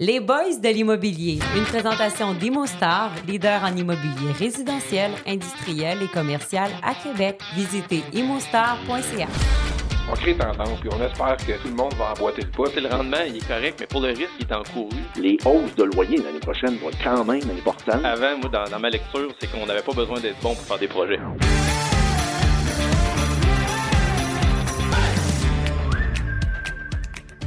Les Boys de l'immobilier, une présentation d'ImoStar, leader en immobilier résidentiel, industriel et commercial à Québec. Visitez imostar.ca. On crée tendance, puis on espère que tout le monde va emboîter le pas. le rendement, il est correct, mais pour le risque, il est encouru. Les hausses de loyer l'année prochaine vont être quand même importantes. Avant, moi, dans, dans ma lecture, c'est qu'on n'avait pas besoin d'être bon pour faire des projets.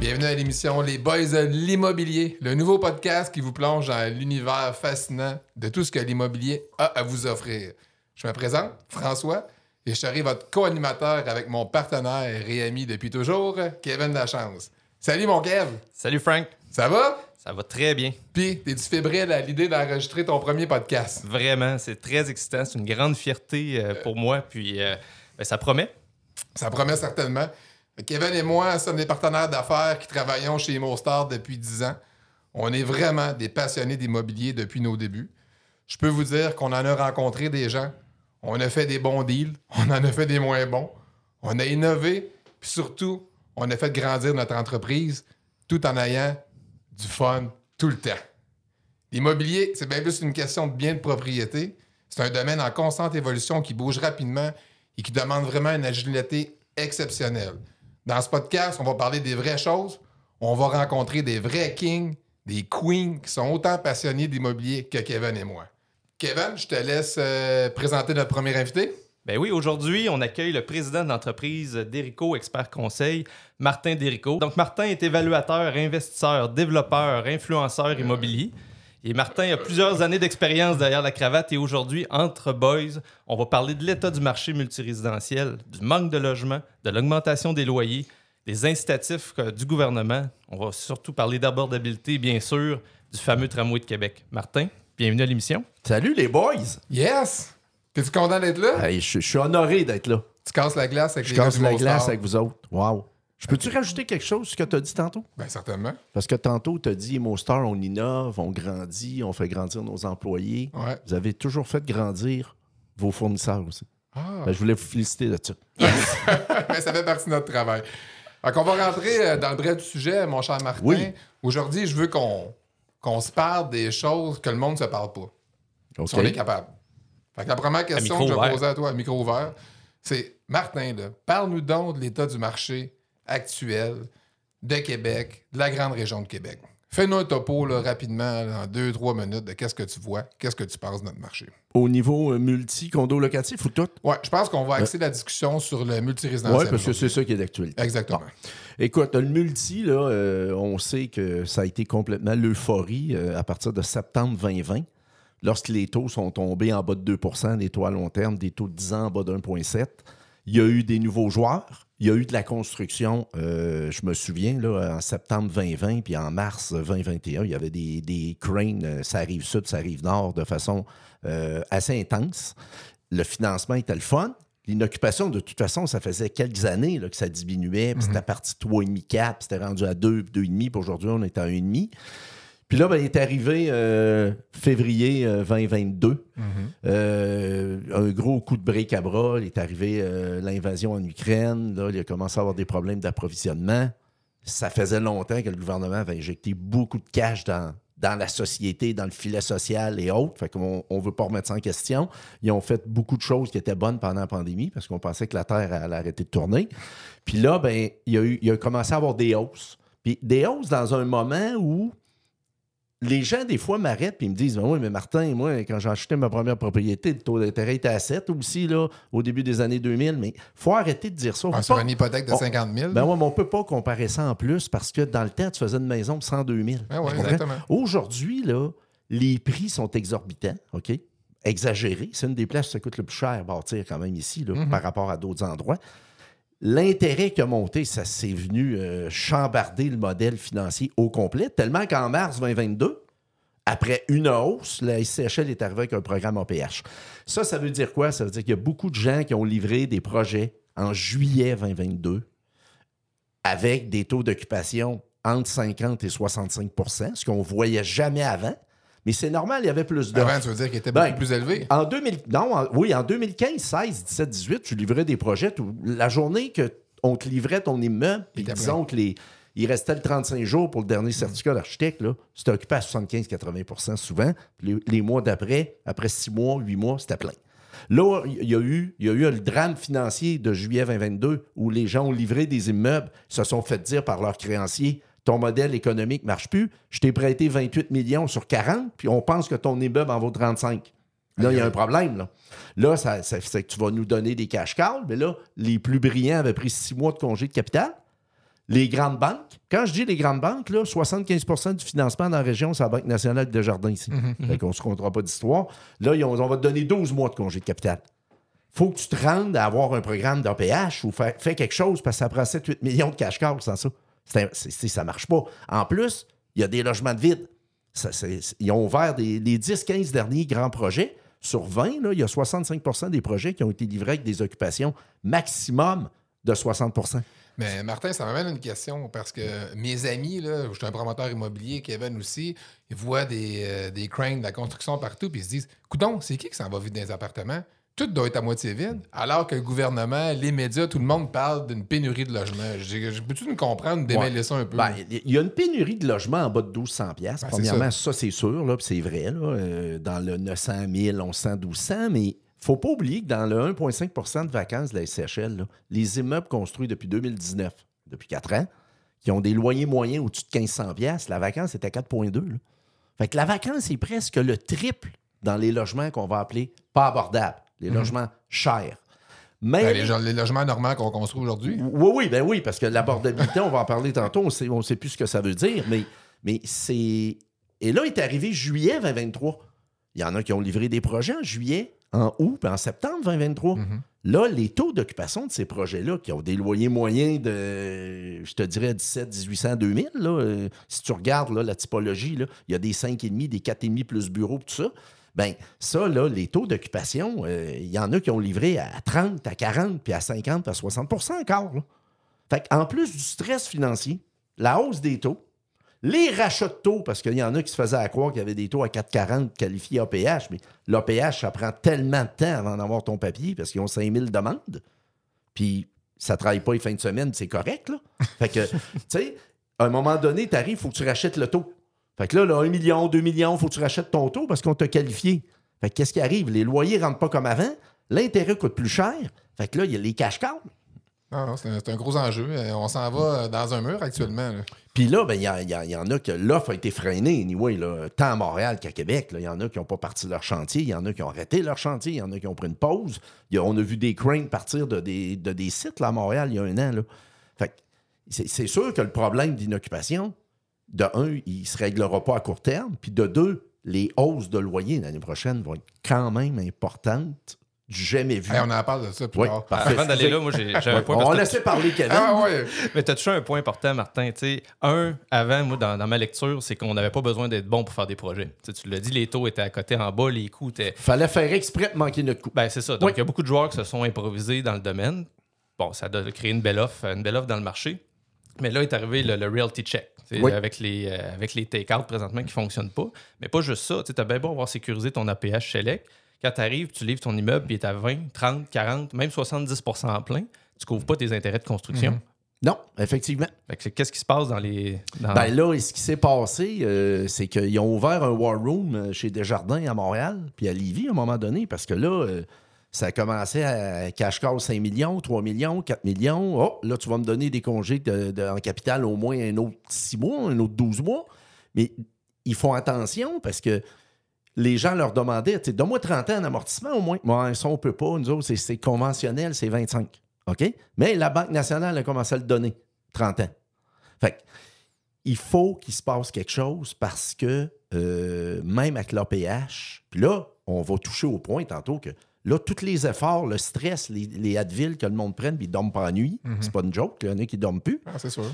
Bienvenue à l'émission Les Boys de l'immobilier, le nouveau podcast qui vous plonge dans l'univers fascinant de tout ce que l'immobilier a à vous offrir. Je me présente, François, et je serai votre co-animateur avec mon partenaire et ami depuis toujours, Kevin Lachance. Salut mon Kev! Salut Frank, Ça va? ça va très bien. Puis, t'es-tu fébrile à l'idée d'enregistrer ton premier podcast? Vraiment, c'est très excitant, c'est une grande fierté euh, pour moi, puis euh, ben, ça promet. Ça promet certainement. Kevin et moi sommes des partenaires d'affaires qui travaillons chez Mostar depuis 10 ans. On est vraiment des passionnés d'immobilier depuis nos débuts. Je peux vous dire qu'on en a rencontré des gens. On a fait des bons deals, on en a fait des moins bons. On a innové, puis surtout, on a fait grandir notre entreprise tout en ayant du fun tout le temps. L'immobilier, c'est bien plus une question de bien de propriété. C'est un domaine en constante évolution qui bouge rapidement et qui demande vraiment une agilité exceptionnelle. Dans ce podcast, on va parler des vraies choses. On va rencontrer des vrais kings, des queens qui sont autant passionnés d'immobilier que Kevin et moi. Kevin, je te laisse euh, présenter notre premier invité. Ben oui, aujourd'hui, on accueille le président de l'entreprise Derico Expert Conseil, Martin Derico. Donc, Martin est évaluateur, investisseur, développeur, influenceur immobilier. Et Martin a plusieurs années d'expérience derrière la cravate et aujourd'hui, entre boys, on va parler de l'état du marché multirésidentiel, du manque de logement, de l'augmentation des loyers, des incitatifs du gouvernement. On va surtout parler d'abordabilité, bien sûr, du fameux tramway de Québec. Martin, bienvenue à l'émission. Salut les boys! Yes! T'es-tu content d'être là? Hey, je, je suis honoré d'être là. Tu casses la glace avec Je les casse la glace avec vous autres. Wow! Je peux-tu rajouter quelque chose sur ce que tu as dit tantôt? Ben, certainement. Parce que tantôt, tu as dit Mostar, on innove, on grandit, on fait grandir nos employés. Ouais. Vous avez toujours fait grandir vos fournisseurs aussi. Ah. Ben, je voulais vous féliciter de ça. Ben, ça fait partie de notre travail. Fait qu'on va rentrer euh, dans le vrai du sujet, mon cher Martin. Oui. Aujourd'hui, je veux qu'on qu'on se parle des choses que le monde ne se parle pas. OK? Si on est capable. Fait que la première question que je vais poser à toi, à micro ouvert, c'est Martin, parle-nous donc de l'état du marché actuel de Québec, de la grande région de Québec. Fais-nous un topo là, rapidement, là, en deux, trois minutes, de qu'est-ce que tu vois, qu'est-ce que tu penses de notre marché. Au niveau euh, multi-condo locatif ou tout? Ouais, je pense qu'on va axer la discussion sur le multirésidentiel. Oui, parce que c'est ça qui est d'actualité. Exactement. Écoute, le multi, là, euh, on sait que ça a été complètement l'euphorie euh, à partir de septembre 2020, lorsque les taux sont tombés en bas de 2% les taux à long terme, des taux de 10 ans en bas de 1,7. Il y a eu des nouveaux joueurs. Il y a eu de la construction, euh, je me souviens, là, en septembre 2020, puis en mars 2021, il y avait des, des cranes, euh, ça arrive sud, ça arrive nord, de façon euh, assez intense. Le financement était le fun. L'inoccupation, de toute façon, ça faisait quelques années là, que ça diminuait. puis C'était parti de 3,5, 4, puis c'était rendu à 2, 2,5, puis aujourd'hui, on est à 1,5. Puis là, ben, il est arrivé euh, février euh, 2022. Euh, un gros coup de break à bras. Il est arrivé euh, l'invasion en Ukraine. Là, il a commencé à avoir des problèmes d'approvisionnement. Ça faisait longtemps que le gouvernement avait injecté beaucoup de cash dans, dans la société, dans le filet social et autres. Fait qu'on ne veut pas remettre ça en question. Ils ont fait beaucoup de choses qui étaient bonnes pendant la pandémie parce qu'on pensait que la Terre allait arrêter de tourner. Puis là, ben, il, a eu, il a commencé à avoir des hausses. Puis des hausses dans un moment où les gens, des fois, m'arrêtent et me disent ben Oui, mais Martin, moi, quand j'ai acheté ma première propriété, le taux d'intérêt était à 7 aussi, là, au début des années 2000. Mais faut arrêter de dire ça. Ah, sur pas- une hypothèque de on- 50 000. Ben ouais, mais on peut pas comparer ça en plus parce que dans le temps, tu faisais une maison de 102 000. Ah ouais, Tu comprends? exactement. Aujourd'hui, là, les prix sont exorbitants, OK? Exagérés. C'est une des places où ça coûte le plus cher à bâtir quand même ici, là, par rapport à d'autres endroits. L'intérêt qui a monté, ça s'est venu euh, chambarder le modèle financier au complet, tellement qu'en mars 2022, après une hausse, la SCHL est arrivée avec un programme APH. Ça, ça veut dire quoi? Ça veut dire qu'il y a beaucoup de gens qui ont livré des projets en juillet 2022 avec des taux d'occupation entre 50 et 65% ce qu'on voyait jamais avant. Mais c'est normal, il y avait plus d'offres. Avant, tu veux dire qu'il était Ben, beaucoup plus élevé. En 2000, non, en- oui, en 2015, 16, 17, 18, tu livrais des projets. tout- la journée que on te livrait ton immeuble, puis disons que les, il restait le 35 jours pour le dernier certificat d'architecte. C'était occupé à 75-80% souvent. Les, les mois d'après, après six mois, huit mois, c'était plein. Là, il y, a eu, il y a eu le drame financier de juillet 2022 où les gens ont livré des immeubles, se sont fait dire par leurs créanciers ton modèle économique ne marche plus. Je t'ai prêté 28 millions sur 40, puis on pense que ton immeuble en vaut 35. Là, il y a un problème. Là, là ça, ça fait que tu vas nous donner des cash calls, mais là, les plus brillants avaient pris six mois de congé de capital. Les grandes banques, quand je dis les grandes banques, là, 75% du financement dans la région, c'est la Banque nationale de Jardins ici. Fait qu'on ne se comptera pas d'histoire. Là, ils ont- on va te donner 12 mois de congé de capital. faut que tu te rendes à avoir un programme d'APH ou fais, fais quelque chose parce que ça prend 7-8 millions de cash calls sans ça. C'est c'est- ça marche pas. En plus, il y a des logements de vide. Ils ont ouvert les 10-15 derniers grands projets. Sur 20, là, il y a 65% des projets qui ont été livrés avec des occupations maximum de 60% Mais Martin, ça m'amène à une question parce que mes amis, je suis un promoteur immobilier, Kevin aussi, ils voient des, euh, cranes de la construction partout puis ils se disent Coudon, c'est qui qui s'en va vivre dans les appartements Tout doit être à moitié vide, alors que le gouvernement, les médias, tout le monde parle d'une pénurie de logements. Peux-tu nous comprendre, démêler ça un peu? Ben, Il y a une pénurie de logements en bas de 1200 pièces. Ben, Premièrement, ça, c'est sûr, là, puis c'est vrai, là, euh, dans le 900 000, 1100, 1200, mais faut pas oublier que dans le 1,5% de vacances de la SCHL, là, les immeubles construits depuis 2019, depuis 4 ans, qui ont des loyers moyens au-dessus de 1500 pièces, la vacance était 4,2. là. Fait que la vacance est presque le triple dans les logements qu'on va appeler pas abordables, les logements chers. Mais Mhm. Ben, les, gens- les logements normands qu'on construit aujourd'hui. oui, oui, ben oui, parce que l'abordabilité, on va en parler tantôt, on sait, on sait plus ce que ça veut dire, mais, mais c'est. Et là est arrivé juillet 2023. Il y en a qui ont livré des projets en juillet, en août, puis en septembre 2023. Là, les taux d'occupation de ces projets-là, qui ont des loyers moyens de, je te dirais, 17, 1800, 2000, là, euh, si tu regardes là, la typologie, là, il y a des 5,5, des 4,5 plus bureaux, tout ça. Ben ça, là, les taux d'occupation, euh, il y en a qui ont livré à 30, à 40, puis à 50, puis à 60% encore. Fait en plus du stress financier, la hausse des taux, les rachats de taux, parce qu'il y en a qui se faisaient à croire qu'il y avait des taux à 4,40 qualifiés APH, mais l'APH, ça prend tellement de temps avant d'avoir ton papier parce qu'ils ont 5000 demandes. Puis ça travaille pas les fins de semaine, c'est correct. Fait que, tu sais, à un moment donné, tu arrives, il faut que tu rachètes le taux. Fait que là, là 1 million, 2 millions, il faut que tu rachètes ton taux parce qu'on t'a qualifié. Fait que qu'est-ce qui arrive? Les loyers rentrent pas comme avant, l'intérêt coûte plus cher. Fait que là, il y a les cash calls. Non, non, c'est un, gros enjeu. Euh, On s'en va dans un mur actuellement. Puis là, ben, il y, il y y en a que l'offre a été freinée, anyway, là, tant à Montréal qu'à Québec. Il y en a qui n'ont pas parti leur chantier, il y en a qui ont arrêté leur chantier, il y en a qui ont pris une pause. Il y a- on a vu des cranes partir de des, de des sites là, à Montréal il y a un an. Là. Fait que c'est c'est sûr que le problème d'inoccupation, de un, il ne se réglera pas à court terme, puis de deux, les hausses de loyer l'année prochaine vont être quand même importantes, jamais vu. Hey, on en parle de ça plus Oui, tard. Avant d'aller là, moi, j'ai un point. on laisser parler Kevin. Ah ouais. Mais tu as touché un point important, Martin? Tu sais, un, avant, moi, dans, dans ma lecture, c'est qu'on n'avait pas besoin d'être bon pour faire des projets. Tu l'as dit, les taux étaient à côté en bas, les coûts étaient. Fallait faire exprès de manquer notre coup. Ben, c'est ça. Donc, Oui. il y a beaucoup de joueurs qui se sont improvisés dans le domaine. Bon, ça a créé une belle offre, une belle offre dans le marché. Mais là est arrivé le, le realty check. Tu Oui. Avec les, euh, avec les take-out présentement qui ne fonctionnent pas. Mais pas juste ça. Tu as bien beau avoir sécurisé ton APH chez LEC. Quand tu arrives, tu livres ton immeuble, puis il est à 20, 30, 40, même 70 en plein. Tu couvres pas tes intérêts de construction. Non, effectivement. Qu'est-ce qui se passe dans les. dans- Ben là, ce qui s'est passé, euh, c'est qu'ils ont ouvert un war room euh, chez Desjardins à Montréal, puis à Lévis à un moment donné, parce que là, euh, ça a commencé à cash call 5 millions, 3 millions, 4 millions. Oh, là, tu vas me donner des congés en capital au moins un autre 6 mois, un autre 12 mois. Mais ils font attention parce que les gens leur demandaient, donne-moi 30 ans d'amortissement au moins. Moi, ça, on peut pas. Nous autres, c'est- conventionnel, c'est 25. OK? Mais la Banque nationale a commencé à le donner, 30 ans. Fait il faut qu'il se passe quelque chose parce que euh, même avec l'APH, puis là, on va toucher au point tantôt que là, tous les efforts, le stress, les, les Advil que le monde prenne, puis ils dorment pas la nuit, c'est pas une joke, il y en a qui dorment plus, Ah, c'est sûr.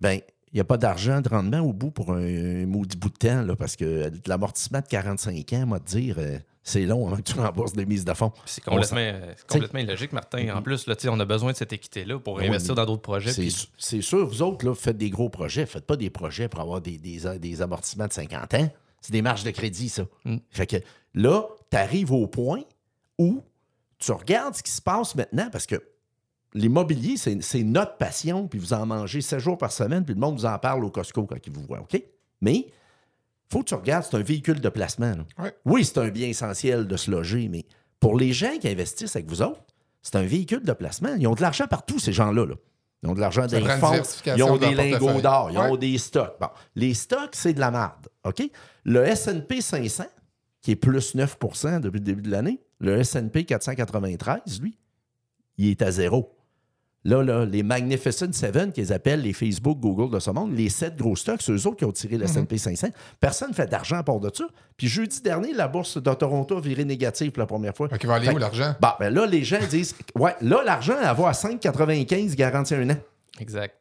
ben il n'y a pas d'argent de rendement au bout pour un, un maudit bout de temps, là, parce que l'amortissement de 45 ans, moi, te dire, euh, c'est long avant que tu rembourses des mises de fonds. C'est complètement, euh, complètement illogique, Martin. En plus, là, on a besoin de cette équité-là pour Oui, investir dans d'autres projets. C'est sûr, vous autres, là, vous faites des gros projets. Faites pas des projets pour avoir des, des, des amortissements de 50 ans. C'est des marges de crédit, ça. Mm. Fait que là, tu arrives au point où tu regardes ce qui se passe maintenant parce que l'immobilier, c'est notre passion, puis vous en mangez 7 jours par semaine, puis le monde vous en parle au Costco quand il vous voit, OK? Mais faut que tu regardes, c'est un véhicule de placement. Ouais. Oui, c'est un bien essentiel de se loger, mais pour les gens qui investissent avec vous autres, c'est un véhicule de placement. Ils ont de l'argent partout, ces gens-là. là. Ils ont de l'argent dans les fonds, ils ont des lingots d'or, ils ont des stocks. Bon, les stocks, c'est de la merde. OK? Le S&P 500, qui est plus 9% depuis le début de l'année, le S&P 493, lui, il est à zéro. Là, là, les Magnificent Seven, qu'ils appellent les Facebook, Google de ce monde, les sept gros stocks, eux autres qui ont tiré le S&P 500. Personne ne fait d'argent à part de ça. Puis jeudi dernier, la bourse de Toronto a viré négative pour la première fois. Qu'il va aller Fait où l'argent? Ben là, les gens disent, ouais, là, l'argent, elle va à 5,95 garantie un an. Exact.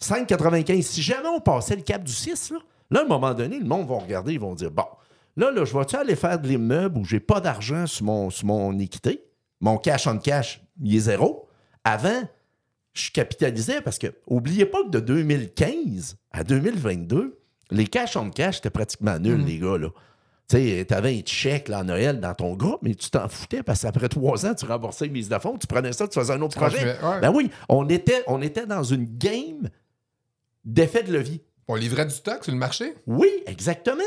5,95. Si jamais on passait le cap du 6, là, là, à un moment donné, le monde va regarder, ils vont dire Bon, là, là je vais-tu aller faire de l'immeuble où j'ai pas d'argent sur mon, sur mon équité? Mon cash on cash, il est zéro. Avant, je capitalisais parce que, oubliez pas que de 2015 à 2022, les cash on cash étaient pratiquement nuls, les gars, là. Tu sais, t'avais un chèque là, à Noël dans ton groupe, mais tu t'en foutais parce qu'après trois ans, tu remboursais une mise de fonds, tu prenais ça, tu faisais un autre projet. Continuais, ouais. Ben oui, on était, on était dans une game d'effet de levier. On livrait du stock sur le marché? Oui, exactement.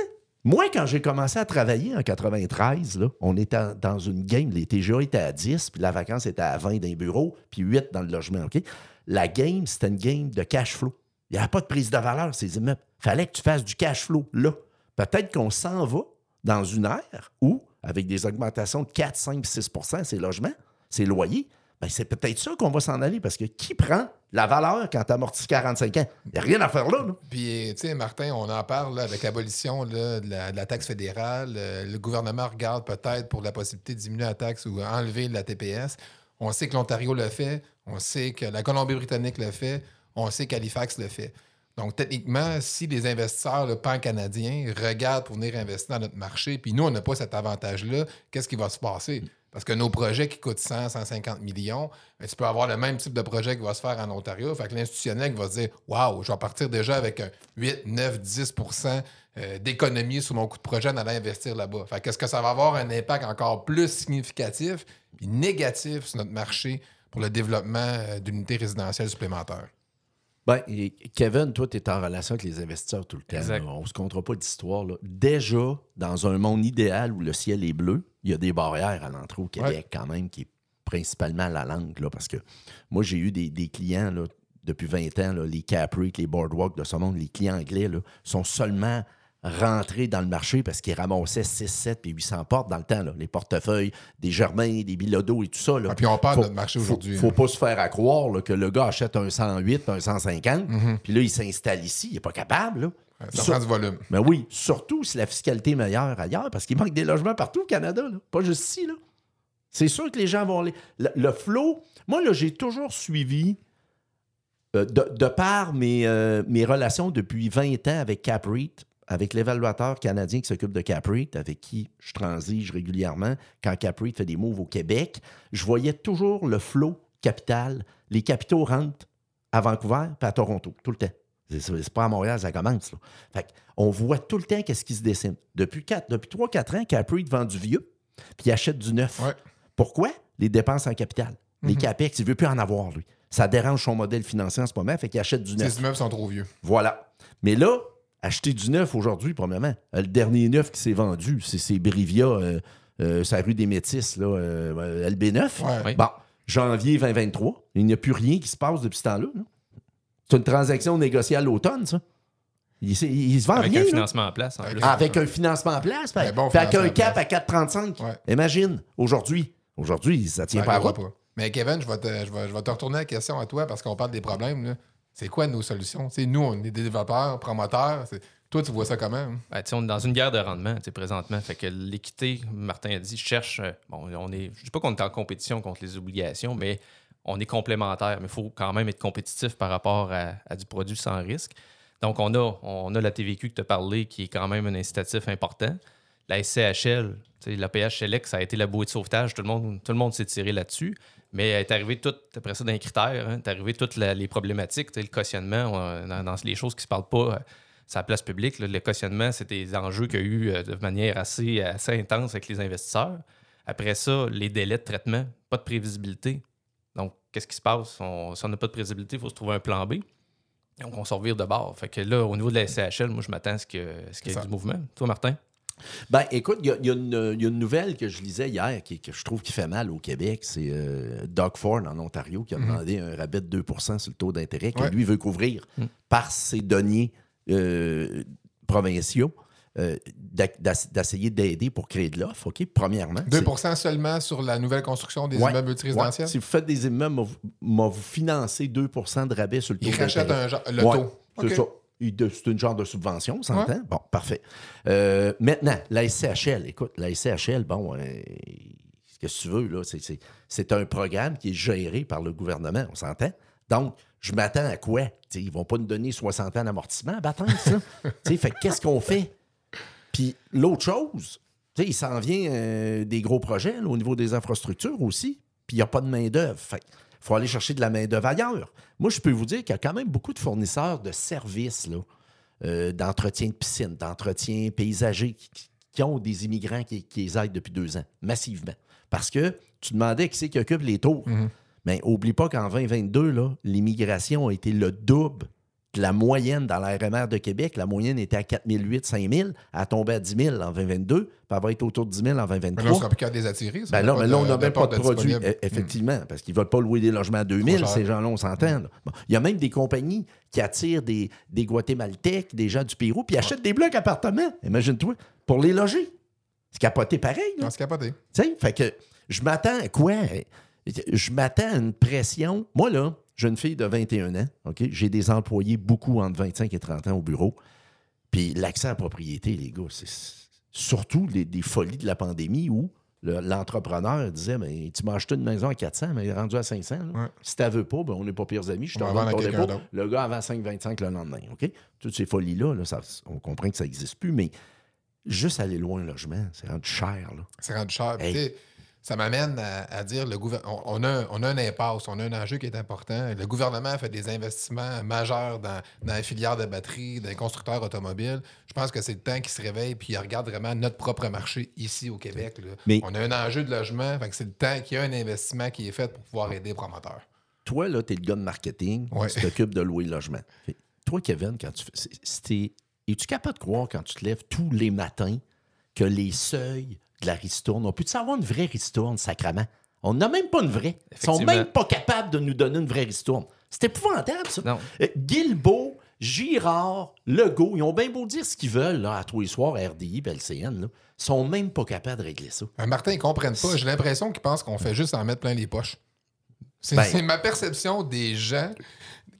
Moi, quand j'ai commencé à travailler en 93, là, on était dans une game. Les TGA étaient à 10, puis la vacance était à 20 dans les bureaux, puis 8 dans le logement. La game, c'était une game de cash flow. Il n'y avait pas de prise de valeur, ces immeubles. fallait que tu fasses du cash flow là. Peut-être qu'on s'en va dans une ère où, avec des augmentations de 4, 5, 6% ces logements, ces loyers, ben c'est peut-être ça qu'on va s'en aller parce que qui prend la valeur quand tu amortis 45 ans? Il n'y a rien à faire là. là. Puis, tu sais, Martin, on en parle avec l'abolition de, la, de la taxe fédérale. Euh, le gouvernement regarde peut-être pour la possibilité de diminuer la taxe ou enlever la TPS. On sait que l'Ontario le fait. On sait que la Colombie-Britannique le fait. On sait qu'Halifax le fait. Donc, techniquement, si les investisseurs pan-canadiens regardent pour venir investir dans notre marché, puis nous, on n'a pas cet avantage-là, qu'est-ce qui va se passer? Parce que nos projets qui coûtent 100, 150 millions, ben, tu peux avoir le même type de projet qui va se faire en Ontario. Fait que l'institutionnel va se dire Waouh, je vais partir déjà avec un 8, 9, 10% euh, d'économie sur mon coût de projet en allant investir là-bas. Fait que est-ce que ça va avoir un impact encore plus significatif et négatif sur notre marché pour le développement euh, d'unités résidentielles supplémentaires? Ben, Kevin, toi, tu es en relation avec les investisseurs tout le temps. Exact. On ne se comptera pas d'histoire. Déjà, dans un monde idéal où le ciel est bleu, il y a des barrières à l'entrée au Québec, quand même, qui est principalement la langue. Là, parce que moi, j'ai eu des, des clients là, depuis 20 ans, là, les Capric, les Boardwalk de ce monde, les clients anglais, là, sont seulement rentrés dans le marché parce qu'ils ramassaient 6, 7 et 800 portes dans le temps. là. Les portefeuilles, des Germains, des Bilodeau et tout ça. là. Ah, puis on parle Faut- de notre marché faut- aujourd'hui. Faut hein. pas se faire à croire là, que le gars achète un 108, un 150, puis là, il s'installe ici. Il n'est pas capable. Là. Ça Sur- prend du volume. Mais oui, surtout si la fiscalité est meilleure ailleurs, parce qu'il manque des logements partout au Canada, là. pas juste ici. Là. C'est sûr que les gens vont aller. Le, le flow, moi, là, j'ai toujours suivi, euh, de, de par mes, euh, mes relations depuis 20 ans avec CapREIT, avec l'évaluateur canadien qui s'occupe de CapREIT, avec qui je transige régulièrement, quand CapREIT fait des moves au Québec, je voyais toujours le flow capital. Les capitaux rentrent à Vancouver puis à Toronto, tout le temps. C'est- pas à Montréal, ça commence. Là. Fait on voit tout le temps qu'est-ce qui se dessine. Depuis, quatre- depuis 3-4 ans, CapREIT vend du vieux puis il achète du neuf. Ouais. Pourquoi? Les dépenses en capital. Les Mhm. CAPEX, il ne veut plus en avoir, lui. Ça dérange son modèle financier en ce moment, fait qu'il achète du neuf. Ces immeubles sont trop vieux. Voilà. Mais là, acheter du neuf aujourd'hui, premièrement, euh, le dernier neuf qui s'est vendu, c'est c'est Brivia, euh, euh, sa rue des Métis, là, euh, LB9. Ouais. Bon, janvier 2023, il n'y a plus rien qui se passe depuis ce temps-là. là. C'est une transaction négociée à l'automne, ça. Il, il se vend Avec rien. un là. financement en place. en Avec plus. Avec un financement en place, Un bon cap place. à 4,35. Ouais. Imagine, aujourd'hui. Aujourd'hui, ça tient Ça pas à arrivera route. pas. Mais Kevin, je vais, te, je, vais, je vais te retourner la question à toi parce qu'on parle des problèmes. là. C'est quoi nos solutions? Nous, on est développeurs, promoteurs. Toi, tu vois ça comment? hein? On est dans une guerre de rendement présentement. Fait que l'équité, Martin a dit, cherche. euh, on est. Je dis pas qu'on est en compétition contre les obligations, mais on est complémentaires. Mais il faut quand même être compétitif par rapport à, du produit sans risque. Donc, on a, la TVQ que tu as parlé, qui est quand même un incitatif important. La SCHL, la PH Select, ça a été la bouée de sauvetage. Tout le monde, tout le monde s'est tiré là-dessus. Mais elle est arrivé tout, après ça, dans les critères, hein, est arrivé toutes la- les problématiques, le cautionnement, on- dans, dans les choses qui ne se parlent pas euh, sur la place publique. là, le cautionnement, c'est des enjeux qu'il y a eu euh, de manière assez, assez intense avec les investisseurs. Après ça, les délais de traitement, pas de prévisibilité. Donc, qu'est-ce qui se passe? On- si on n'a pas de prévisibilité, il faut se trouver un plan B. Donc, on se revire de bord. Fait que là, au niveau de la SCHL, moi, je m'attends à ce qu'il y ait du mouvement. Toi, Martin? Ben, écoute, il y, a- y une- il y a une nouvelle que je lisais hier qui, que je trouve qui fait mal au Québec. C'est euh, Doug Ford en Ontario qui a demandé un rabais de 2 sur le taux d'intérêt que Ouais. lui veut couvrir par ses deniers euh, provinciaux. euh, d'essayer d'aider pour créer de l'offre, OK? Premièrement. 2 c'est- seulement sur la nouvelle construction des Ouais, immeubles ouais. multirésidentiels. Si vous faites des immeubles, moi, vous- financez 2 de rabais sur le taux Ils rachètent un le Ouais, taux. C'est une genre de subvention, on s'entend? Bon, parfait. Euh, maintenant, la SCHL, écoute, la SCHL, bon, euh, qu'est-ce que tu veux, là? C'est- un programme qui est géré par le gouvernement, on s'entend? Donc, je m'attends à quoi? T'sais, ils vont pas nous donner 60 ans d'amortissement, bâtard, ça? T'sais, fait que qu'est-ce qu'on fait? Puis l'autre chose, il s'en vient euh, des gros projets là, au niveau des infrastructures aussi, puis il n'y a pas de main-d'œuvre. Fait il faut aller chercher de la main-d'œuvre ailleurs. Moi, je peux vous dire qu'il y a quand même beaucoup de fournisseurs de services, là, euh, d'entretien de piscine, d'entretien paysager, qui, ont des immigrants qui, qui les aident depuis deux ans, massivement. Parce que tu demandais qui c'est qui occupe les tours. Mais oublie pas qu'en 2022, là, l'immigration a été le double la moyenne dans la RMR de Québec. La moyenne était à 4008, 5000. Elle a tombé à 10 000 en 2022. Puis elle va être autour de 10 000 en Mais 2023. là, on sera plus qu'à les attirer. ça. Ben là, mais on n'a même pas de produit, disponible. e- effectivement, parce qu'ils ne veulent pas louer des logements à 2000, Trop cher. ces gens-là, on s'entend. Bon, Il y a même des compagnies qui attirent des, des Guatémaltèques, des gens du Pérou, puis achètent des blocs appartements, imagine-toi, pour les loger. C'est capoté pareil. là. On se capoter. Tu sais, fait que je m'attends à quoi? Je m'attends à une pression. Moi, là, j'ai une fille de 21 ans, OK? J'ai des employés beaucoup entre 25 et 30 ans au bureau. Puis l'accès à la propriété, les gars, c'est surtout les, des folies de la pandémie où le- l'entrepreneur disait ben, Tu m'as acheté une maison à 400, mais il est rendu à 500. là. Ouais. Si tu veux pas, ben, on n'est pas pires amis. Je te On va redonne vendre ton à quelqu'un dépôt. d'autre. Le gars avant 5,25 le lendemain. OK? Toutes ces folies-là, là, on comprend que ça n'existe plus, mais juste aller loin, le logement, c'est rendu cher. C'est rendu cher. Hey. Tu Ça m'amène à, à dire le on, on a, on a un impasse, on a un enjeu qui est important. Le gouvernement fait des investissements majeurs dans, dans la filière de batterie, dans les constructeurs automobiles. Je pense que c'est le temps qu'ils se réveillent puis ils regardent vraiment notre propre marché ici au Québec. là. Mais- On a un enjeu de logement, fait que c'est le temps qu'il y a un investissement qui est fait pour pouvoir aider les promoteurs. Toi, là, t'es le gars de marketing, Ouais. tu t'occupes de louer le logement. Fait- Toi, Kevin, quand tu fais. Es-tu capable de croire quand tu te lèves tous les matins que les seuils de la ristourne, on peut-tu avoir une vraie ristourne, sacrament? On n'a même pas une vraie. Ils sont même pas capables de nous donner une vraie ristourne. C'est épouvantable, ça. Non. Euh, Guilbeault, Girard, Legault, ils ont bien beau dire ce qu'ils veulent là, à tous les soirs, à RDI, puis LCN, là, sont même pas capables de régler ça. Euh, Martin, ils comprennent pas. J'ai l'impression qu'ils pensent qu'on fait juste en mettre plein les poches. C'est Ben- c'est ma perception des gens.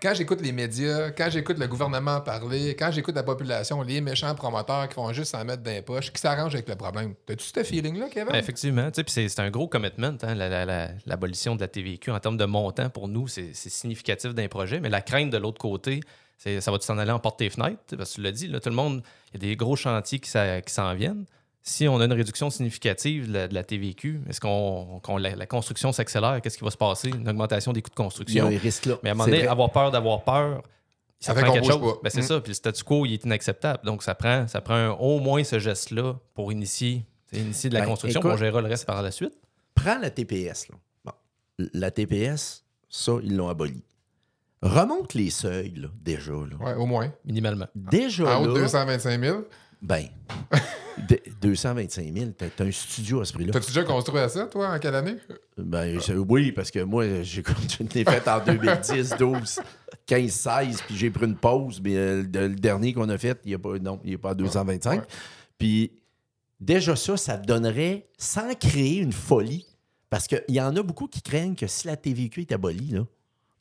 Quand j'écoute les médias, quand j'écoute le gouvernement parler, quand j'écoute la population, les méchants promoteurs qui font juste s'en mettre dans les poches, qui s'arrangent avec le problème. T'as-tu ce feeling-là, Kevin? Ben, effectivement, c'est un gros commitment, hein, la- la- la- l'abolition de la TVQ en termes de montant pour nous, c'est significatif d'un projet, mais la crainte de l'autre côté, ça va-tu s'en aller en porte tes fenêtres? Parce que tu l'as dit, là, tout le monde, il y a des gros chantiers qui s'en viennent. Si on a une réduction significative de la, de la TVQ, est-ce qu'on la, la construction s'accélère? Qu'est-ce qui va se passer? Une augmentation des coûts de Il y a construction? un risque là. Mais à un moment donné, vrai. avoir peur d'avoir peur, Ça ça, fait prend quelque chose. Ben, c'est Mm. ça. Puis le statu quo, il est inacceptable. Donc, ça prend, ça prend un- au moins ce geste-là pour initier, initier de la Ben, construction, écoute- pour gérer le reste par la suite. Prends la TPS. Là. Bon. La TPS, ça, ils l'ont aboli. Remonte les seuils, là, déjà. Là. Ouais, au moins. Minimalement. Déjà, En haut de là, 225 000. Ben, de- 225 000, t'as t'as un studio à ce prix-là. T'as-tu déjà construit à ça, toi, en quelle année? Ben, je- oui, parce que moi, j'ai je l'ai fait en 2010, 12, 15, 16, puis j'ai pris une pause, mais euh, le, le dernier qu'on a fait, il n'est pas, non, il est pas à 225. Ouais. Puis déjà ça, ça te donnerait, sans créer une folie, parce qu'il y en a beaucoup qui craignent que si la TVQ est abolie, là,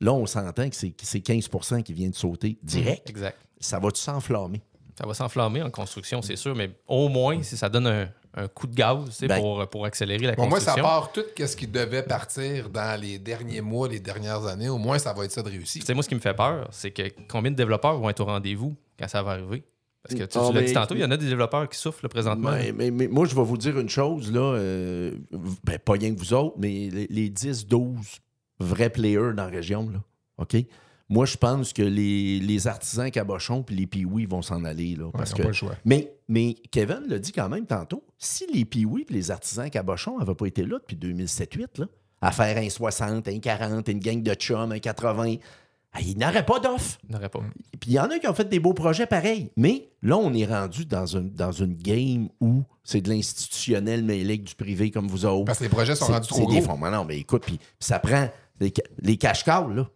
là on s'entend que c'est que c'est 15 qui vient de sauter direct. Exact. Ça va-tu s'enflammer? Ça va s'enflammer en construction, c'est sûr, mais au moins, si ça donne un, un coup de gaz tu sais, Ben, pour, pour accélérer la Bon, moi, ça construction. part tout ce qui devait partir dans les derniers mois, les dernières années. Au moins, ça va être ça de réussi. Tu sais, moi, ce qui me fait peur, c'est que combien de développeurs vont être au rendez-vous quand ça va arriver? Parce que tu, Ah, tu l'as dit tantôt, il y en a des développeurs qui soufflent là, présentement. Mais, mais moi, je vais vous dire une chose, là. euh, ben, pas rien que vous autres, mais les, les 10, 12 vrais players dans la région, là. OK? Moi, je pense que les, les artisans cabochons puis les piouis vont s'en aller, là. Ouais, Parce ils que, pas le choix. mais, mais Kevin l'a dit quand même tantôt. Si les piouis et les artisans cabochons n'avaient pas été là depuis 2007-2008, là, à faire un 60, un 40, une gang de chums, un 80. Ah, il n'aurait pas d'offre. Il n'aurait pas. Puis il y en a qui ont fait des beaux projets pareils. Mais là, on est rendu dans, un, dans une game où c'est de l'institutionnel mêlé avec du privé comme vous autres. Parce que les projets sont rendus c'est trop des gros. fonds. Mais non, mais écoute, puis puis ça prend les, les cash cows, là.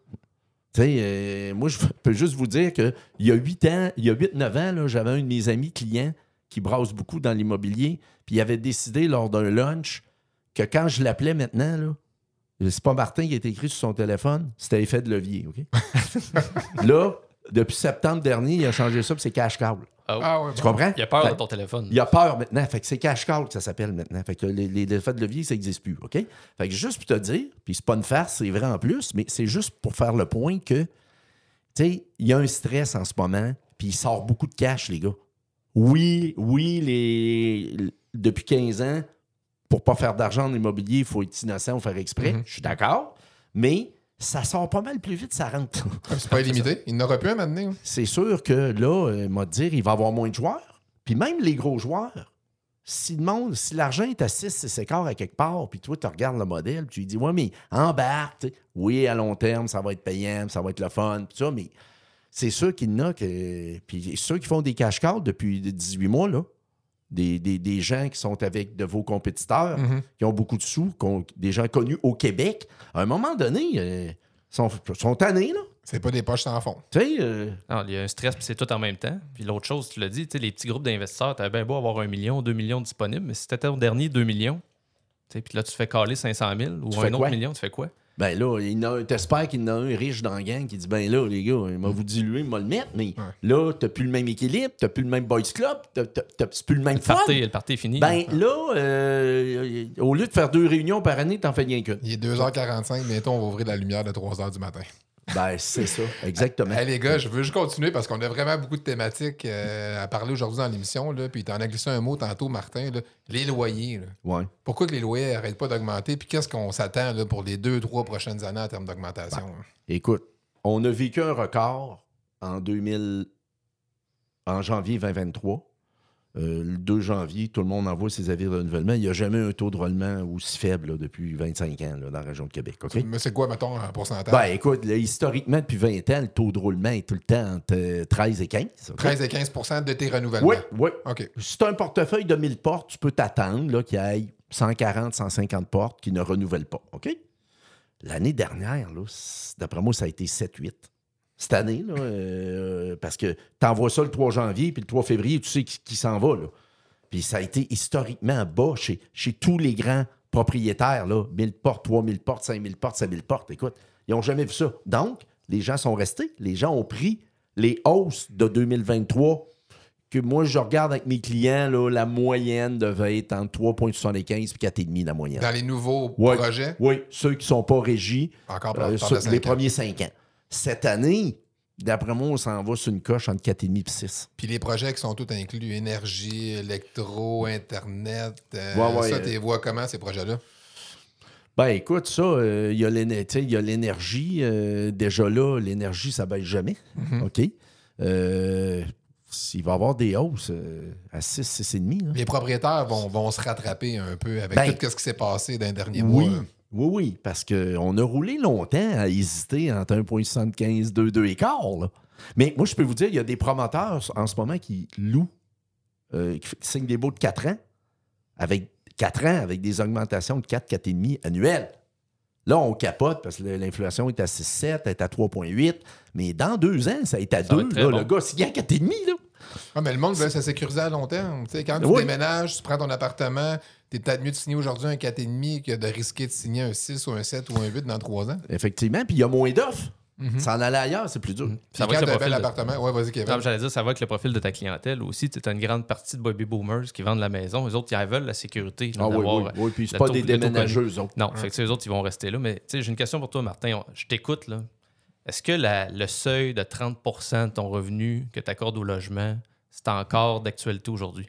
Tu sais, euh, moi, je peux juste vous dire qu'il y a 8 ans, il y a 8-9 ans, j'avais un de mes amis clients qui brasse beaucoup dans l'immobilier, puis il avait décidé lors d'un lunch que quand je l'appelais maintenant, là, c'est pas Martin qui a été écrit sur son téléphone, c'était effet de levier, OK? là, depuis septembre dernier, il a changé ça, puis c'est cash cow. Ah ouais, Tu comprends? Il a peur Fait- de ton téléphone. il y a peur maintenant. Fait que c'est cash call que ça s'appelle maintenant. Fait que les, les effets de levier, ça n'existe plus. OK? Fait que juste pour te dire, puis c'est pas une farce, c'est vrai en plus, mais c'est juste pour faire le point que, tu sais, il y a un stress en ce moment, puis il sort beaucoup de cash, les gars. Oui, oui, les, depuis 15 ans, pour pas faire d'argent en immobilier, il faut être innocent ou faire exprès. Mhm. Je suis d'accord. Mais ça sort pas mal plus vite, ça rentre. C'est pas illimité. Il n'aura plus un maintenant. c'est sûr que là, euh, m'a dire, il va y avoir moins de joueurs. Puis même les gros joueurs, si le monde, si l'argent est à 6, 6 écarts à quelque part, puis toi, tu regardes le modèle, puis tu lui dis, ouais, mais embarque, oui, à long terme, ça va être payant, ça va être le fun, puis ça, mais c'est sûr qu'il y en a que. Puis ceux qui font des cash cards depuis 18 mois, là, des, des- des gens qui sont avec de vos compétiteurs, Mhm. qui ont beaucoup de sous, qui ont- des gens connus au Québec, à un moment donné, euh, sont, sont tannés, là. C'est pas des poches sans fond. Tu sais, euh, Non, il y a un stress, puis c'est tout en même temps. Puis l'autre chose, tu l'as dit, tu sais, les petits groupes d'investisseurs, tu bien beau avoir un million, deux millions disponibles, mais si tu ton dernier 2 millions, tu sais, puis là, tu fais caler 500 000 ou Tu un autre quoi? million, tu fais quoi? Ben là, il a t'espères qu'il y en a un riche dans la gang qui dit Ben là, les gars, il m'a vous diluer, il m'a le mettre, mais là, t'as plus le même équilibre, t'as plus le même boys club, t'as, t'as- t'as- c'est plus le même Le fun. party, le party est fini. Ben là, euh, au lieu de faire deux réunions par année, t'en fais rien qu'une. Il est 2h45, bientôt on va ouvrir la lumière de 3h du matin. Ben c'est ça, exactement. Hey, les gars, je veux juste continuer parce qu'on a vraiment beaucoup de thématiques euh, à parler aujourd'hui dans l'émission. Puis tu en as glissé un mot tantôt, Martin. là. Les loyers. là. Ouais. Pourquoi que les loyers n'arrêtent pas d'augmenter? Puis qu'est-ce qu'on s'attend pour les deux, trois prochaines années en termes d'augmentation? là? Écoute, on a vécu un record en 2000, en janvier 2023. Euh, le 2 janvier, tout le monde envoie ses avis de renouvellement. Il n'y a jamais un taux de renouvellement aussi faible là, depuis 25 ans là, dans la région de Québec. Mais c'est quoi, mettons, en pourcentage? Ben, écoute, là, historiquement, depuis 20 ans, le taux de roulement est tout le temps entre euh, 13 et 15. OK? 13 et 15% de tes renouvellements. Oui, oui. OK. Si tu as un portefeuille de 1000 portes, tu peux t'attendre qu'il y ait 140, 150 portes qui ne renouvellent pas. OK? L'année dernière, d'après moi, ça a été 7-8. Cette année, là, euh, parce que tu envoies ça le 3 janvier, puis le 3 février, tu sais qui, qui s'en va. Là. Puis ça a été historiquement bas chez, chez tous les grands propriétaires. Là, 1000 portes, 3000 portes, 5000 portes, 5000 portes. Écoute, ils n'ont jamais vu ça. Donc, les gens sont restés. Les gens ont pris les hausses de 2023 que moi, je regarde avec mes clients, là, la moyenne devait être entre 3,75 et 4,5 la moyenne. Dans les nouveaux Ouais. projets, Oui, ceux qui ne sont pas régis, encore euh, les premiers 5 ans. Cette année, d'après moi, on s'en va sur une coche entre 4,5 et 6. Puis les projets qui sont tous inclus, énergie, électro, Internet, euh, Ouais, ouais, ça, euh, tu les vois comment, ces projets-là? Ben écoute, ça, euh, il y a y l'énergie. euh, déjà là, l'énergie, ça baisse jamais. Mhm. OK? Euh, il va y avoir des hausses à 6, 6,5. là. Les propriétaires vont, vont se rattraper un peu avec Ben, tout ce qui s'est passé dans les derniers Oui, mois. Oui, oui, parce qu'on a roulé longtemps à hésiter entre 1,75, 2, 2 et quart. là. Mais moi, je peux vous dire, il y a des promoteurs en ce moment qui louent, euh, qui, signent des baux de 4 ans, avec 4 ans, avec des augmentations de 4, 4,5 annuelles. Là, on capote parce que l'inflation est à 6,7, elle est à 3,8. Mais dans deux ans, ça est à Ça va 2. être très là. bon. Le gars, s'il y a 4,5, là. Ah, mais le monde veut se sécuriser à long terme. Tu sais, quand tu Oui. déménages, tu prends ton appartement, t'es peut-être mieux de signer aujourd'hui un 4,5 que de risquer de signer un 6 ou un 7 ou un 8 dans 3 ans. Effectivement, puis il y a moins d'offres. Mhm. S'en aller ailleurs, c'est plus dur. Puis Ça quand va avec le bel profil de- appartement, ouais, vas-y, Kevin. J'allais dire, ça va avec le profil de ta clientèle aussi. Tu as une grande partie de baby boomers qui vendent la maison. Eux autres, ils veulent la sécurité. Ah oui, d'avoir, oui, oui. Puis c'est le pas taux- des autres. Non, fait que eux autres, ils vont rester là. Mais tu sais, j'ai une question pour toi, Martin. Je t'écoute, là. Est-ce que le seuil de 30% de ton revenu que tu accordes au logement, c'est encore d'actualité aujourd'hui?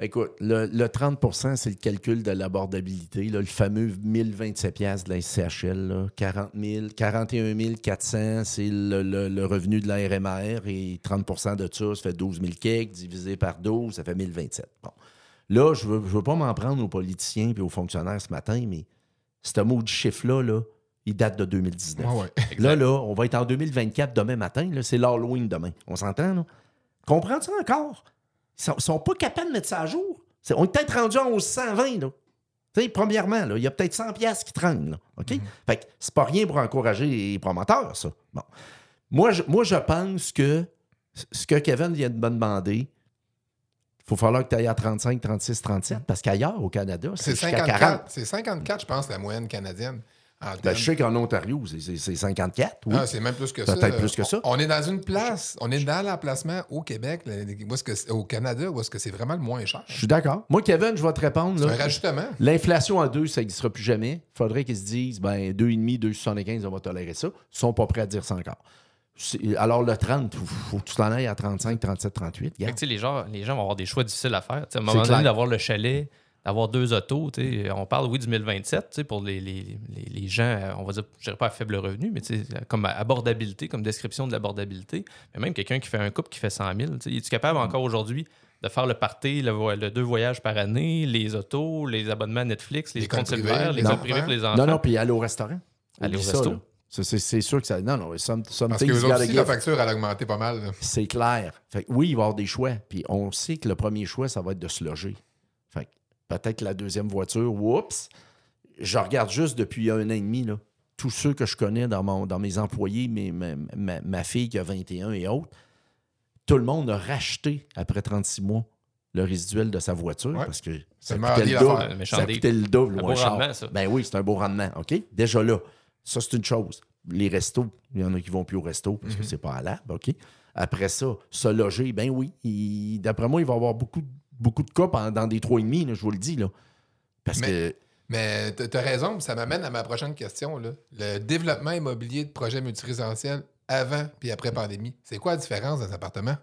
Écoute, le, le 30 c'est le calcul de l'abordabilité, le fameux 1027 pièces de la SCHL, là, 40 000, 41 400, c'est le, revenu de la RMR et 30% de ça, ça fait 12 000 quelques, divisé par 12, ça fait 1027. Bon. Là, je veux, je veux pas m'en prendre aux politiciens et aux fonctionnaires ce matin, mais ce mot de chiffre-là, là, il date de 2019. Ouais, ouais. Là, là, on va être en 2024 demain matin. là, C'est l'Halloween demain. On s'entend, là? Comprends ça encore? Ils sont, sont pas capables de mettre ça à jour. On est peut-être rendu en 120, là. Tu sais, premièrement, là, il y a peut-être 100 pièces qui traînent, là. OK? Fait que c'est pas rien pour encourager les promoteurs, ça. Bon. Moi, je, moi, je pense que ce que Kevin vient de me demander, il faut falloir que tu ailles à 35, 36, 37, parce qu'ailleurs, au Canada, c'est C'est jusqu'à 40. 54. C'est 54, je pense, la moyenne canadienne. En Ben, je sais qu'en Ontario, c'est- c'est c'est 54, oui. Ah, c'est même plus que ça. Peut-être plus que ça. On est dans une place, on est dans l'emplacement au Québec, là, où est-ce que, au Canada, où est-ce que c'est vraiment le moins cher. Je suis d'accord. Moi, Kevin, je vais te répondre. C'est là. un rajustement. L'inflation à 2, ça n'existera plus jamais. Il faudrait qu'ils se disent, ben 2,5, 2,75, on va tolérer ça. Ils sont pas prêts à dire ça encore. Alors, le 30, faut, faut que tu t'en ailles à 35, 37, 38. Fait que, Regarde. tu sais, les, gens, les gens vont avoir des choix difficiles à faire. Tu sais, à un moment donné, d'avoir le chalet, d'avoir deux autos. tu sais, On parle, oui, du 1027 tu sais, pour les, les, les, les gens, euh, on va dire, je dirais pas à faible revenu, mais tu sais, comme abordabilité, comme description de l'abordabilité. Mais même quelqu'un qui fait un couple qui fait 100 000, tu sais, es-tu capable Mm. encore aujourd'hui de faire le party, le, vo- le deux voyages par année, les autos, les abonnements à Netflix, les, Les comptes cellulaires, les comptes privés pour les enfants? Non, non, puis aller au restaurant. Aller au resto. C'est sûr que ça. Non, non, some, some Parce que aussi, give. la facture, elle a augmenté pas mal. C'est clair. Fait que oui, il va y avoir des choix. Puis on sait que le premier choix, ça va être de se loger. Peut-être la deuxième voiture, oups. Je regarde juste depuis un an et demi, là, tous ceux que je connais dans, mon, dans mes employés, mes- ma, ma- ma fille qui a 21 et autres, tout le monde a racheté après 36 mois le résiduel de sa voiture Ouais. parce que C'est ça coûtait le double. Ça coûtait le double. Un beau char. rendement, ça. Ben oui, c'est un beau rendement. OK? Déjà là, ça, c'est une chose. Les restos, il y en a qui vont plus au resto parce Mhm. que c'est pas à. OK? Après ça, se loger, ben oui. D'après moi, il va y avoir beaucoup, beaucoup de cas pendant- dans des 3,5, là, je vous le dis. Là. Parce Mais- que. Mais tu as raison, ça m'amène à ma prochaine question. Là. Le développement immobilier de projets multirésidentiels avant puis après pandémie, c'est quoi la différence dans les appartements?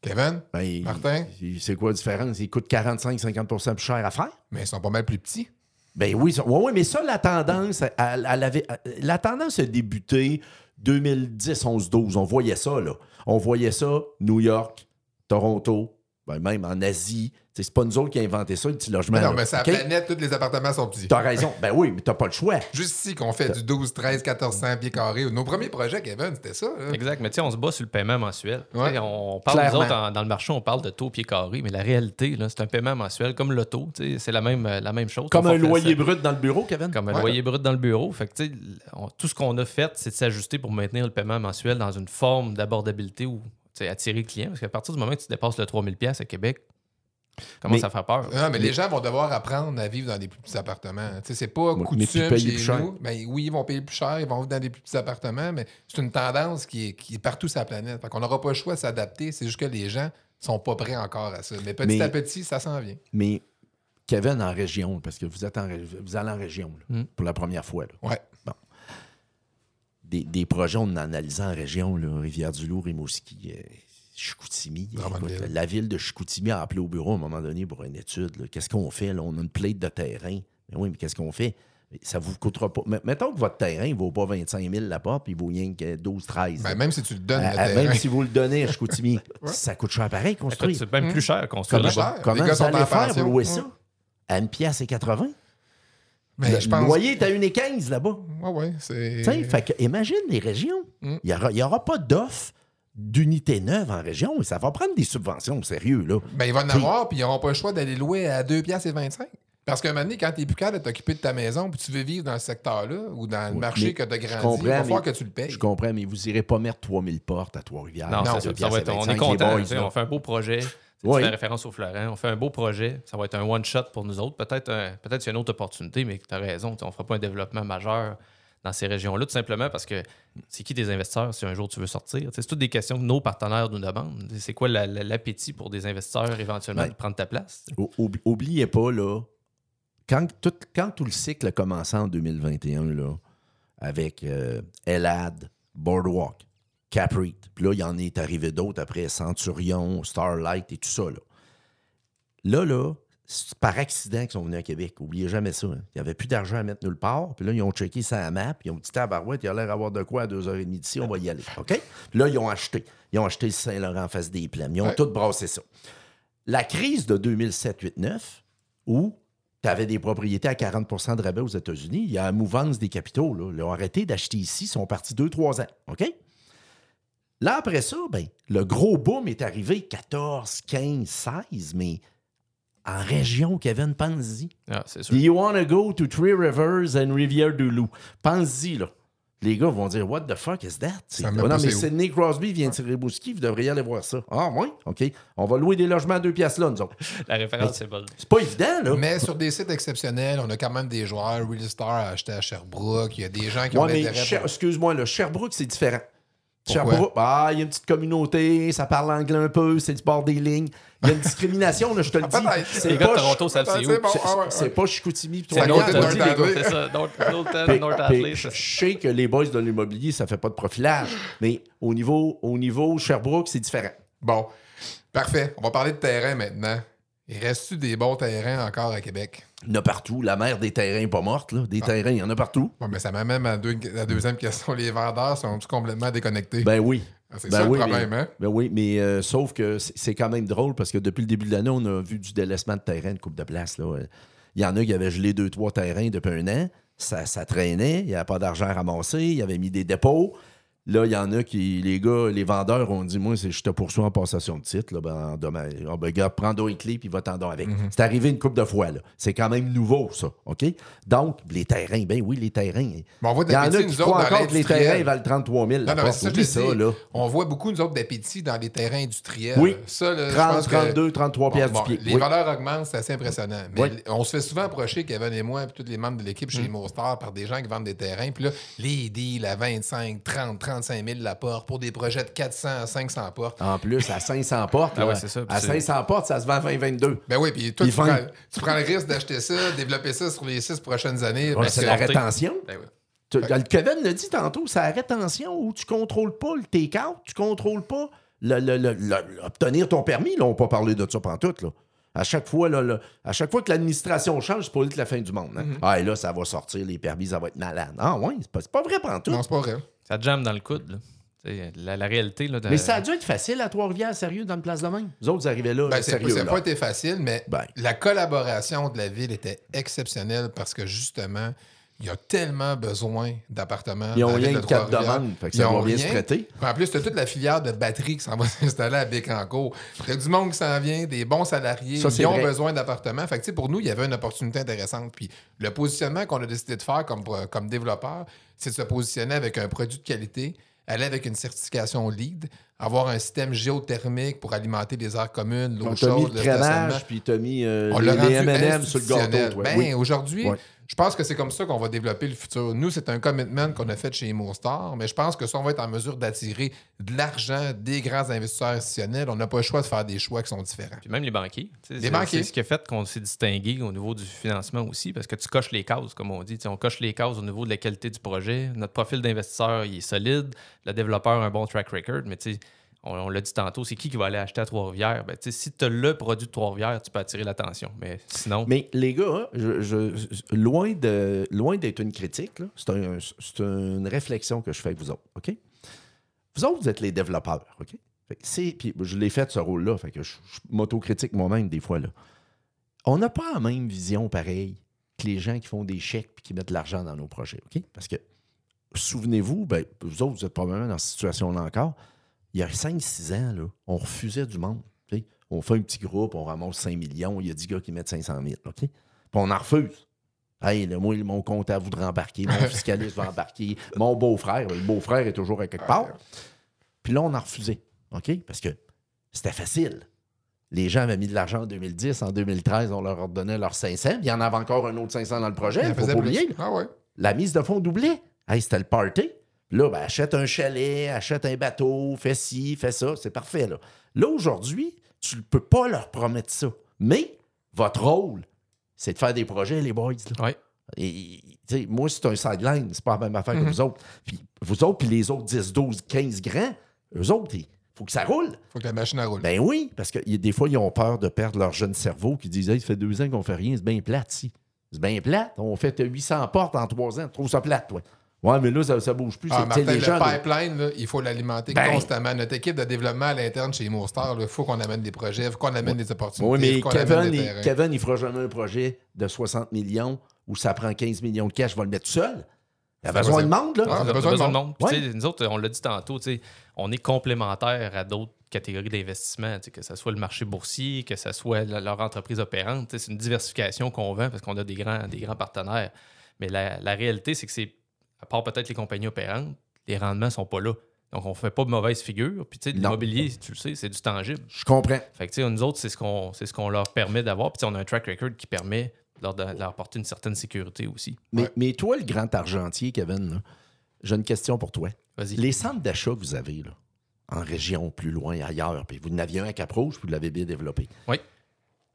Kevin? Ben, Martin? C'est quoi la différence? Il coûte 45-50% plus cher à faire? Mais ils sont pas mal plus petits. Ben oui, ça- ouais, ouais, mais ça, la tendance, elle, elle avait, la tendance a débuté 2010, 11, 12. On voyait ça, là. On voyait ça, New York, Toronto, ben même en Asie. C'est pas nous autres qui avons inventé ça, le petit logement. Mais non, là. mais c'est la OK? planète, tous les appartements sont petits. T'as raison. Ben oui, mais t'as pas le choix. Juste ici qu'on fait du 12, 13, 1400 pieds carrés. Nos premiers projets, Kevin, c'était ça. là. Exact, mais tu sais, on se bat sur le paiement mensuel. Ouais. On parle, nous autres, en- dans le marché, on parle de taux pied carré, mais la réalité, c'est un paiement mensuel comme l'auto. tu sais, C'est la même, la même chose. Comme un loyer ça- brut dans le bureau, Kevin? Comme un Ouais. loyer brut dans le bureau. Fait que, tu sais, on- tout ce qu'on a fait, c'est de s'ajuster pour maintenir le paiement mensuel dans une forme d'abordabilité sais, attirer le client. Parce qu'à partir du moment que tu dépasses le 3000$ à Québec, commence Mais- à faire peur. Non, mais les gens vont devoir apprendre à vivre dans des plus petits appartements. Tu sais, c'est pas mais coutume tu payes chez plus cher. nous. Ben, oui, ils vont payer plus cher, ils vont vivre dans des plus petits appartements, mais c'est une tendance qui est, qui est partout sur la planète. Fait qu'on n'aura pas le choix de s'adapter. C'est juste que les gens sont pas prêts encore à ça. Mais petit Mais- à petit, ça s'en vient. Mais Kevin en région, parce que vous êtes en, vous allez en région là, Mm. pour la première fois. là. Ouais. Des, des projets, on en analysé en région, Rivière-du-Loup, Rimouski, euh, Chicoutimi. La ville de Chicoutimi a appelé au bureau à un moment donné pour une étude. Qu'est-ce qu'on fait? Là? On a une plate de terrain. Mais oui, mais qu'est-ce qu'on fait? Ça vous coûtera pas. Mais Mettons que votre terrain ne vaut pas 25 000 la porte, puis il vaut rien que 12, 13. Ben, même si tu le donnes, À- le à- terrain. même si vous le donnez à Chicoutimi, ça coûte cher pareil, construire. C'est même plus cher à construire Comment, Plus cher. comment Les gars allez en faire pour louer Mm. ça? À une pièce et 80? Le je pense. le loyer est à 1,15 là-bas. Ouais, ouais, c'est. Tu sais, fait que imagine les régions. Mm. Il n'y aura, il y aura pas d'offre d'unité neuve en région. Ça va prendre des subventions, sérieux. Là. Ben, il va en avoir, puis ils n'auront pas le choix d'aller louer à 2 piastres et 25. Parce qu'à un moment donné, quand tu es plus capable de t'occuper de ta maison, puis tu veux vivre dans ce secteur-là, ou dans le marché mais que tu as grandi, il va falloir mais- que tu le payes. Je comprends, mais vous irez pas mettre 3000 portes à Trois-Rivières. Non, ça. va être- on est 25, content. boys, on fait un beau projet. Oui. Tu fais référence au Florent? On fait un beau projet. Ça va être un one-shot pour nous autres. Peut-être y a une autre opportunité, mais tu as raison. On ne fera pas un développement majeur dans ces régions-là, tout simplement parce que c'est qui des investisseurs si un jour tu veux sortir? C'est toutes des questions que nos partenaires nous demandent. C'est quoi la- la- l'appétit pour des investisseurs éventuellement Ouais. de prendre ta place? Oub- oubliez pas, là, quand tout, quand tout le cycle a commencé en 2021, là, avec euh, Elad, Boardwalk, Capri, puis là, il y en est arrivé d'autres après, Centurion, Starlight et tout ça, là. Là, là, c'est par accident qu'ils sont venus à Québec. Oubliez jamais ça. hein. Il n'y avait plus d'argent à mettre nulle part. Puis là, ils ont checké sa map. Ils ont dit Tabarouette, il a l'air d'avoir de quoi à 2h30 d'ici, on va y aller. OK? Puis là, ils ont acheté. Ils ont acheté le Saint-Laurent en face des plaines. Ils ont Ouais. tout brassé ça. la crise de 2007-8-9, où tu avais des propriétés à 40% de rabais aux États-Unis, il y a la mouvance des capitaux. Là. Ils ont arrêté d'acheter ici, ils sont partis 2-3 ans. OK? Là, après ça, ben, le gros boom est arrivé 14, 15, 16, mais en région, Kevin, pense-y. Ah, c'est Do sûr. you want to go to Three Rivers and Rivière-du-Loup? Pense-y, là. Les gars vont dire, What the fuck is that? Ça non, pas mais. Sidney Crosby vient de Tiribouski, vous devriez aller voir ça. Ah, oui? OK. On va louer des logements à deux piastres là, nous autres. La référence, c'est bonne. C'est pas évident, là. Mais sur des sites exceptionnels, on a quand même des joueurs. Real Star a acheté à Sherbrooke. Il y a des gens qui ont Ouais, mais. Cher- pour- excuse-moi, le Sherbrooke, c'est différent. Sherbrooke, ah, il y a une petite communauté, ça parle anglais un peu, c'est du bord des lignes. Il y a une discrimination, là, je te le dis. Peut-être. C'est Les gars de pas- Toronto savent c'est où. C'est ah C'est pas Chicoutimi. C'est je North sais que les boys de l'immobilier, ça fait pas de profilage, mais au niveau, au niveau Sherbrooke, c'est différent. Bon, parfait. On va parler de terrain maintenant. Il reste-tu des bons terrains encore à Québec? Il y en a partout. La mère des terrains n'est pas morte. Là. Des terrains, il y en a partout. Bon, mais ça m'amène à deux- la deuxième question. Les vendeurs sont-ils complètement déconnectés? Ben oui. Ah, c'est ben ça oui, le problème, mais, hein? ben oui, mais euh, sauf que c'est quand même drôle parce que depuis le début de l'année, on a vu du délaissement de terrain, une coupe de place. Là. Il y en a qui avaient gelé deux, trois terrains depuis un an. Ça, ça traînait. Il n'y avait pas d'argent à ramasser. Ils avaient mis des dépôts. Là, il y en a qui, les gars, les vendeurs ont dit Moi, je te poursuis en passation de titre. Là, ben, en dommage. Ah, ben, gars, prends donc les clés puis va t'en donner avec. Mhm. C'est arrivé une coupe de fois. là. C'est quand même nouveau, ça. OK? Donc, les terrains, ben oui, les terrains. Bon, on voit Il y en a qui croient encore que les terrains valent 33 000. Non, ça, ça, là. On voit beaucoup, nous autres, d'appétit dans les terrains industriels. Oui. Ça, là, je 30, pense que- 32, 33 Bon, bon, du pied. Les Oui. valeurs augmentent, c'est assez impressionnant. Mais Oui. on se fait souvent approcher, Kevin et moi, puis tous les membres de l'équipe Mm. chez Mostar, par des gens qui vendent des terrains. Puis là, les deals à 25, 30, 35 000 la porte pour des projets de 400 à 500 portes. En plus, à 500 portes, Ah ouais, ça. À c'est- 500 portes, ça se vend à 20-22. Ben oui, puis toi, tu prends, tu prends le risque d'acheter ça, développer ça sur les six prochaines années. Ouais, c'est que- la rétention. Ben oui. Tu- le Kevin l'a dit tantôt, c'est la rétention où tu contrôles pas le take-out, tu contrôles pas le, le- le- le- obtenir ton permis. Là, on n'a pas parlé de ça pantoute. Là. À chaque fois, là, là, à chaque fois que l'administration change, c'est pas être la fin du monde. hein. Mm-hmm. Ah, et là, ça va sortir, les permis, ça va être malade. Ah, oui, c'est pas, pas vrai pantoute. Non, c'est pas vrai. Ça jamme dans le coude. Là. La, la réalité. Là, de- Mais ça a dû être facile à Trois-Rivières, sérieux, dans le place de même. Vous autres, vous arrivez là, Ben, c'est sérieux. ça n'a pas été facile, mais Ben. la collaboration de la ville était exceptionnelle parce que justement, il y a tellement besoin d'appartements. Ils ont rien de quatre demandes, fait que ça va bien se traiter. En plus, tu as toute la filière de batterie qui s'en va s'installer à Bécancourt. Il y a du monde qui s'en vient, des bons salariés. Ça, ils ont vrai. besoin d'appartements. Fait que, tu sais, pour nous, il y avait une opportunité intéressante. Puis le positionnement qu'on a décidé de faire comme, comme développeur, c'est de se positionner avec un produit de qualité, aller avec une certification LEED, avoir un système géothermique pour alimenter les aires communes, l'eau chaude, le crémage, puis t'as mis euh, On les, M&M sur le gâteau. Ben, Oui. aujourd'hui, Ouais. Je pense que c'est comme ça qu'on va développer le futur. Nous, c'est un commitment qu'on a fait chez Mostar, mais je pense que ça, on va être en mesure d'attirer de l'argent des grands investisseurs institutionnels. On n'a pas le choix de faire des choix qui sont différents. Puis même les banquiers. Les banquiers. C'est ce qui a fait qu'on s'est distingué au niveau du financement aussi, parce que tu coches les cases, comme on dit. T'sais, on coche les cases au niveau de la qualité du projet. Notre profil d'investisseur, il est solide. Le développeur a un bon track record. Mais tu sais, on, l'a dit tantôt, c'est qui qui va aller acheter à Trois-Rivières? Ben, si tu as le produit de Trois-Rivières, tu peux attirer l'attention. Mais sinon, Mais les gars, hein, loin, d'être une critique, c'est, un- c'est une réflexion que je fais avec vous autres. OK? Vous autres, vous êtes les développeurs. OK? Puis je l'ai fait ce rôle-là. Fait que je, je m'autocritique moi-même des fois. Là. On n'a pas la même vision pareille que les gens qui font des chèques et qui mettent de l'argent dans nos projets. OK? Parce que souvenez-vous, ben, vous autres, vous êtes probablement dans cette situation-là encore. Il y a 5-6 ans, là, on refusait du monde. On fait un petit groupe, on ramasse 5 millions, il y a 10 gars qui mettent 500 000. OK? Puis on en refuse. Hey, là, moi, mon comptable voudrait embarquer, mon fiscaliste va embarquer, mon beau-frère, le beau-frère est toujours à quelque part. Puis là, on a refusé. OK? Parce que c'était facile. Les gens avaient mis de l'argent en 2010, en 2013, on leur redonnait leurs 500. puis Il y en avait encore un autre 500 dans le projet, il faut faisait pas oublier. Ah ouais. La mise de fonds doublait. Hey, c'était le party. Là, ben, achète un chalet, achète un bateau, fais ci, fais ça, c'est parfait. Là, là aujourd'hui, tu ne peux pas leur promettre ça. Mais votre rôle, c'est de faire des projets, les boys. là. Ouais. Et, tu sais, moi, c'est un sideline, c'est pas la même affaire Mhm. que vous autres. Puis vous autres, puis les autres 10, 12, 15 grands, eux autres, il faut que ça roule. faut que la machine roule. Ben oui, parce que y des fois, ils ont peur de perdre leur jeune cerveau qui disent Hey, ça fait deux ans qu'on fait rien, c'est bien plate, si. C'est bien plate. On fait 800 portes en trois ans. Tu trouves ça plate, toi? Ouais, mais là, ça, ça bouge plus. Ah, Martin, les le gens, pipeline, là, il faut l'alimenter Ben. constamment. Notre équipe de développement à l'interne chez Mourstar, il faut qu'on amène des projets, il faut qu'on amène des opportunités. Oui, mais Kevin, des il. Kevin, il fera jamais un projet de 60 millions où ça prend 15 millions de cash, je vais le mettre seul. Il a besoin de monde, là. Ah, On on a besoin besoin de de monde. Puis, Ouais. Nous autres, on l'a dit tantôt, on est complémentaires à d'autres catégories d'investissement, que ce soit le marché boursier, que ce soit la- leur entreprise opérante. C'est une diversification qu'on vend parce qu'on a des grands, des grands partenaires. Mais la, la réalité, c'est que c'est, à part peut-être les compagnies opérantes, les rendements sont pas là. Donc, on ne fait pas de mauvaise figure. Puis, tu sais, l'immobilier, tu le sais, c'est du tangible. Je comprends. Fait que, tu sais, nous autres, c'est ce qu'on c'est ce qu'on leur permet d'avoir. Puis, tu sais, on a un track record qui permet de leur, de leur apporter une certaine sécurité aussi. Mais, Ouais. mais toi, le grand argentier, Kevin, j'ai une question pour toi. Vas-y. Les centres d'achat que vous avez, là, en région, plus loin, ailleurs, puis vous en aviez un à Cap-Rouge, vous l'avez bien développé. Oui.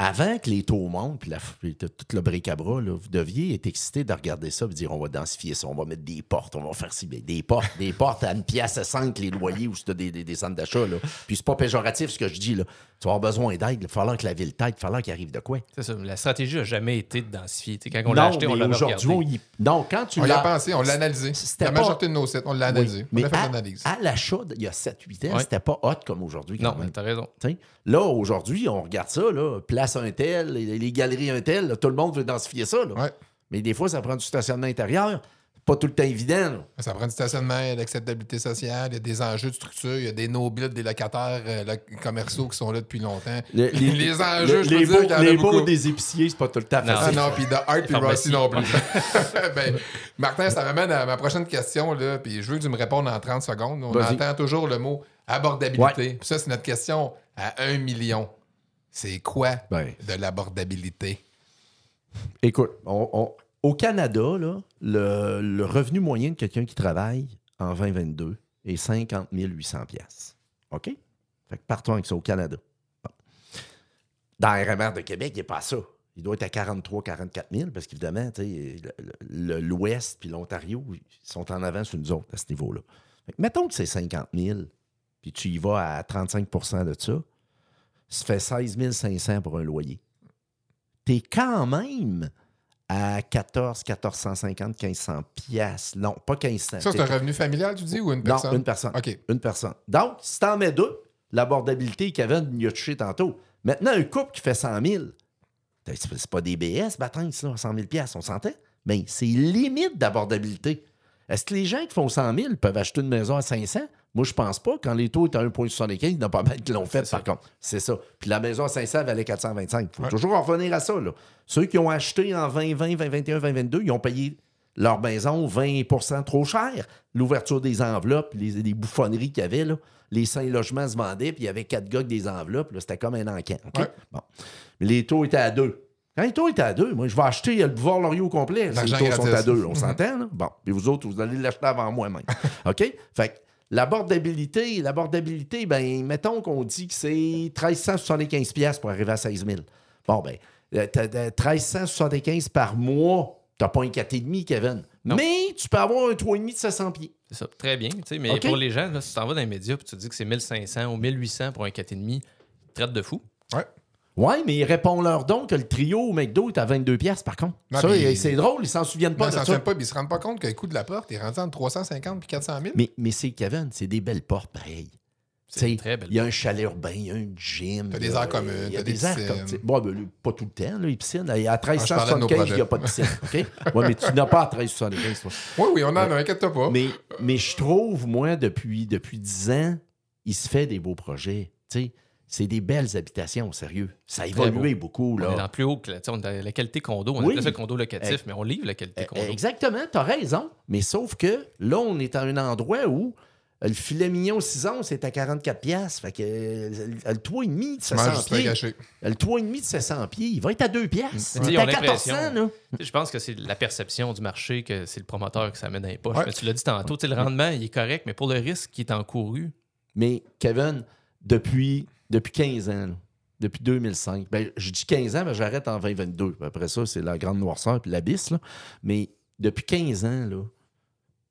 Avant que les taux montent, puis, la, puis tout le bric-à-bras, là, vous deviez être excité de regarder ça et dire on va densifier ça, on va mettre des portes, on va faire ci, bien, des portes, des portes à une pièce à 5 les loyers ou si tu as des, des- des centres d'achat. là. Puis c'est pas péjoratif ce que je dis. Là. Tu vas avoir besoin d'aide, il va falloir que la ville t'aide, il va falloir qu'il arrive de quoi? C'est ça. La stratégie n'a jamais été de densifier. Quand on l'a acheté, on l'avait aujourd'hui, on y- non, quand tu On y l'as a pensé, on l'a analysé. C'était La pas- majorité de nos sites, on l'a Oui, analysé. mais on a fait à, l'analyse. à l'achat, il y a 7-8 ans, Ouais. c'était pas hot comme aujourd'hui. quand Non, t'as raison. T'sais, Là, aujourd'hui, on regarde ça, là, place un tel, les, les galeries un tel, là, tout le monde veut densifier ça. là. Ouais. Mais des fois, ça prend du stationnement intérieur. Pas tout le temps évident. là. Ça prend du stationnement, il y a l'acceptabilité sociale, il y a des enjeux de structure, il y a des no-build, des locataires euh, commerciaux qui sont là depuis longtemps. Le- Les enjeux, je les peux beaux, les beaux des épiciers, c'est pas tout le temps Non. Ah facile. non, puis de Art puis. Rossi non plus. ben, Martin, ça m'amène à ma prochaine question, là, puis je veux que tu me répondes en 30 secondes. On entend toujours le mot abordabilité. Ouais. Ça, c'est notre question à 1 million. C'est quoi Ben. de l'abordabilité? Écoute, on- on- au Canada, là, le, le revenu moyen de quelqu'un qui travaille en 2022 est 50 800 pièces. OK? Fait que partons avec ça au Canada. Bon. Dans RMR de Québec, il n'est pas ça. Il doit être à 43 44 000 parce qu'évidemment, l'Ouest puis l'Ontario ils sont en avance sur nous autres à ce niveau-là. Fait que mettons que c'est 50 000 puis tu y vas à 35% de ça, ça fait 16 500 pour un loyer. Tu es quand même à 14, 1450, 1500 piastres. Non, pas 1500. Ça, c'est un revenu familial, tu dis, ou une Non, personne? une personne. OK. Une personne. Donc, si t'en mets deux, l'abordabilité, Kevin y a touché tantôt. Maintenant, un couple qui fait 100 000, t'as- c'est pas des BS, bâtons, ça, 100 000 piastres, on s'entend? Mais c'est limite d'abordabilité. Est-ce que les gens qui font 100 000 peuvent acheter une maison à 500? Moi, je pense pas. Quand les taux étaient à 1,75, il n'y en a pas mal qui l'ont fait, par contre. C'est ça. Puis la maison à 500 valait 425. Il faut Ouais. toujours en revenir à ça. Là. Ceux qui ont acheté en 2020, 2021, 2022, ils ont payé leur maison 20% trop cher. L'ouverture des enveloppes, les, les bouffonneries qu'il y avait, là, les cinq logements se vendaient, puis il y avait quatre gars avec des enveloppes. là, C'était comme un encan. Ouais. Bon. Mais les taux étaient à deux. Quand les taux étaient à deux, moi, je vais acheter le boulevard Laurier au complet. Si les taux sont à deux, on s'entend, là? Bon. Puis vous autres, vous allez l'acheter avant moi même. OK? Fait que l'abordabilité, l'abordabilité, ben, mettons qu'on dit que c'est 1375 pièces pour arriver à 16 000. Bon, ben, euh, t'as- t'as 1375 par mois. T'as pas un 4,5, Kevin. Non. Mais tu peux avoir un 3,5 de 700 pieds. C'est ça. Très bien. tu sais, Mais pour les gens, là, si tu t'en vas dans les médias et tu te dis que c'est 1500 ou 1800 pour un 4,5, ils te traitent de fou. Ouais. Ouais, mais réponds-leur donc que le trio au McDo est à 22 pièces par contre. Non, ça, c'est drôle, ils s'en souviennent pas Non, de ça ça. ne tient pas, puis ils se rendent pas compte que le coût de la porte est rendu entre 350 et 400 000. Mais, mais c'est Kevin, c'est des belles portes pareil. C'est T'sais, très belle Il y a un chalet urbain, il y a un gym. T'as il des y a- aires communes, Il y a t'as des des comme. t'sais, Bon, ben, pas tout le temps, là, les piscines. À Ah, je parlais de nos 1375, il n'y a pas de piscine. OK? Ouais, mais tu n'as pas à 1375, toi. Oui, oui, on en a, inquiète-toi pas. Mais, mais je trouve, moi, depuis, depuis 10 ans, il se fait des beaux projets. Tu sais, c'est des belles habitations, sérieux. Ça a évolué beaucoup. On est Là. dans plus haut que la, on est la qualité condo. On Oui. appelle ça condo locatif, Eh, mais on livre la qualité condo. Eh, Exactement, tu as raison. Mais sauf que là, on est à un endroit où euh, le filet mignon 6 onces c'est à 44 pièces. Fait que euh, le toit et demi de Tu manges 700 juste pas pieds, le toit et demi de 700 pieds, il va être à 2 pièces. Il est à 1400 l'impression- là. Je pense que c'est la perception du marché que c'est le promoteur qui ça met dans les poches. Ouais. Mais tu l'as dit tantôt, le rendement, il est correct, mais pour le risque qui est encouru, Mais Kevin, depuis, depuis 15 ans, là, depuis 2005, ben, je dis 15 ans, mais j'arrête en 2022. Après ça, c'est la grande noirceur puis l'abysse. là. Mais depuis 15 ans, là,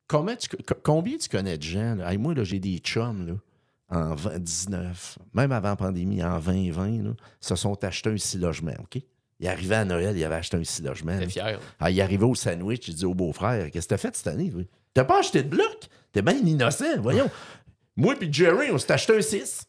comment tu- co- combien tu connais de gens? Là? Hey, moi, là, j'ai des chums là, en 20 19, même avant la pandémie, en 2020, là, se sont achetés un six logements. OK? Il arrivait à Noël, il avait acheté un six logements. T'es là. fier. Ah, il arrivait au sandwich, il dit au beau-frère Qu'est-ce que t'as fait cette année? T'as pas acheté de bloc? T'es bien innocent, voyons. Moi puis Jerry, on s'est acheté un 6.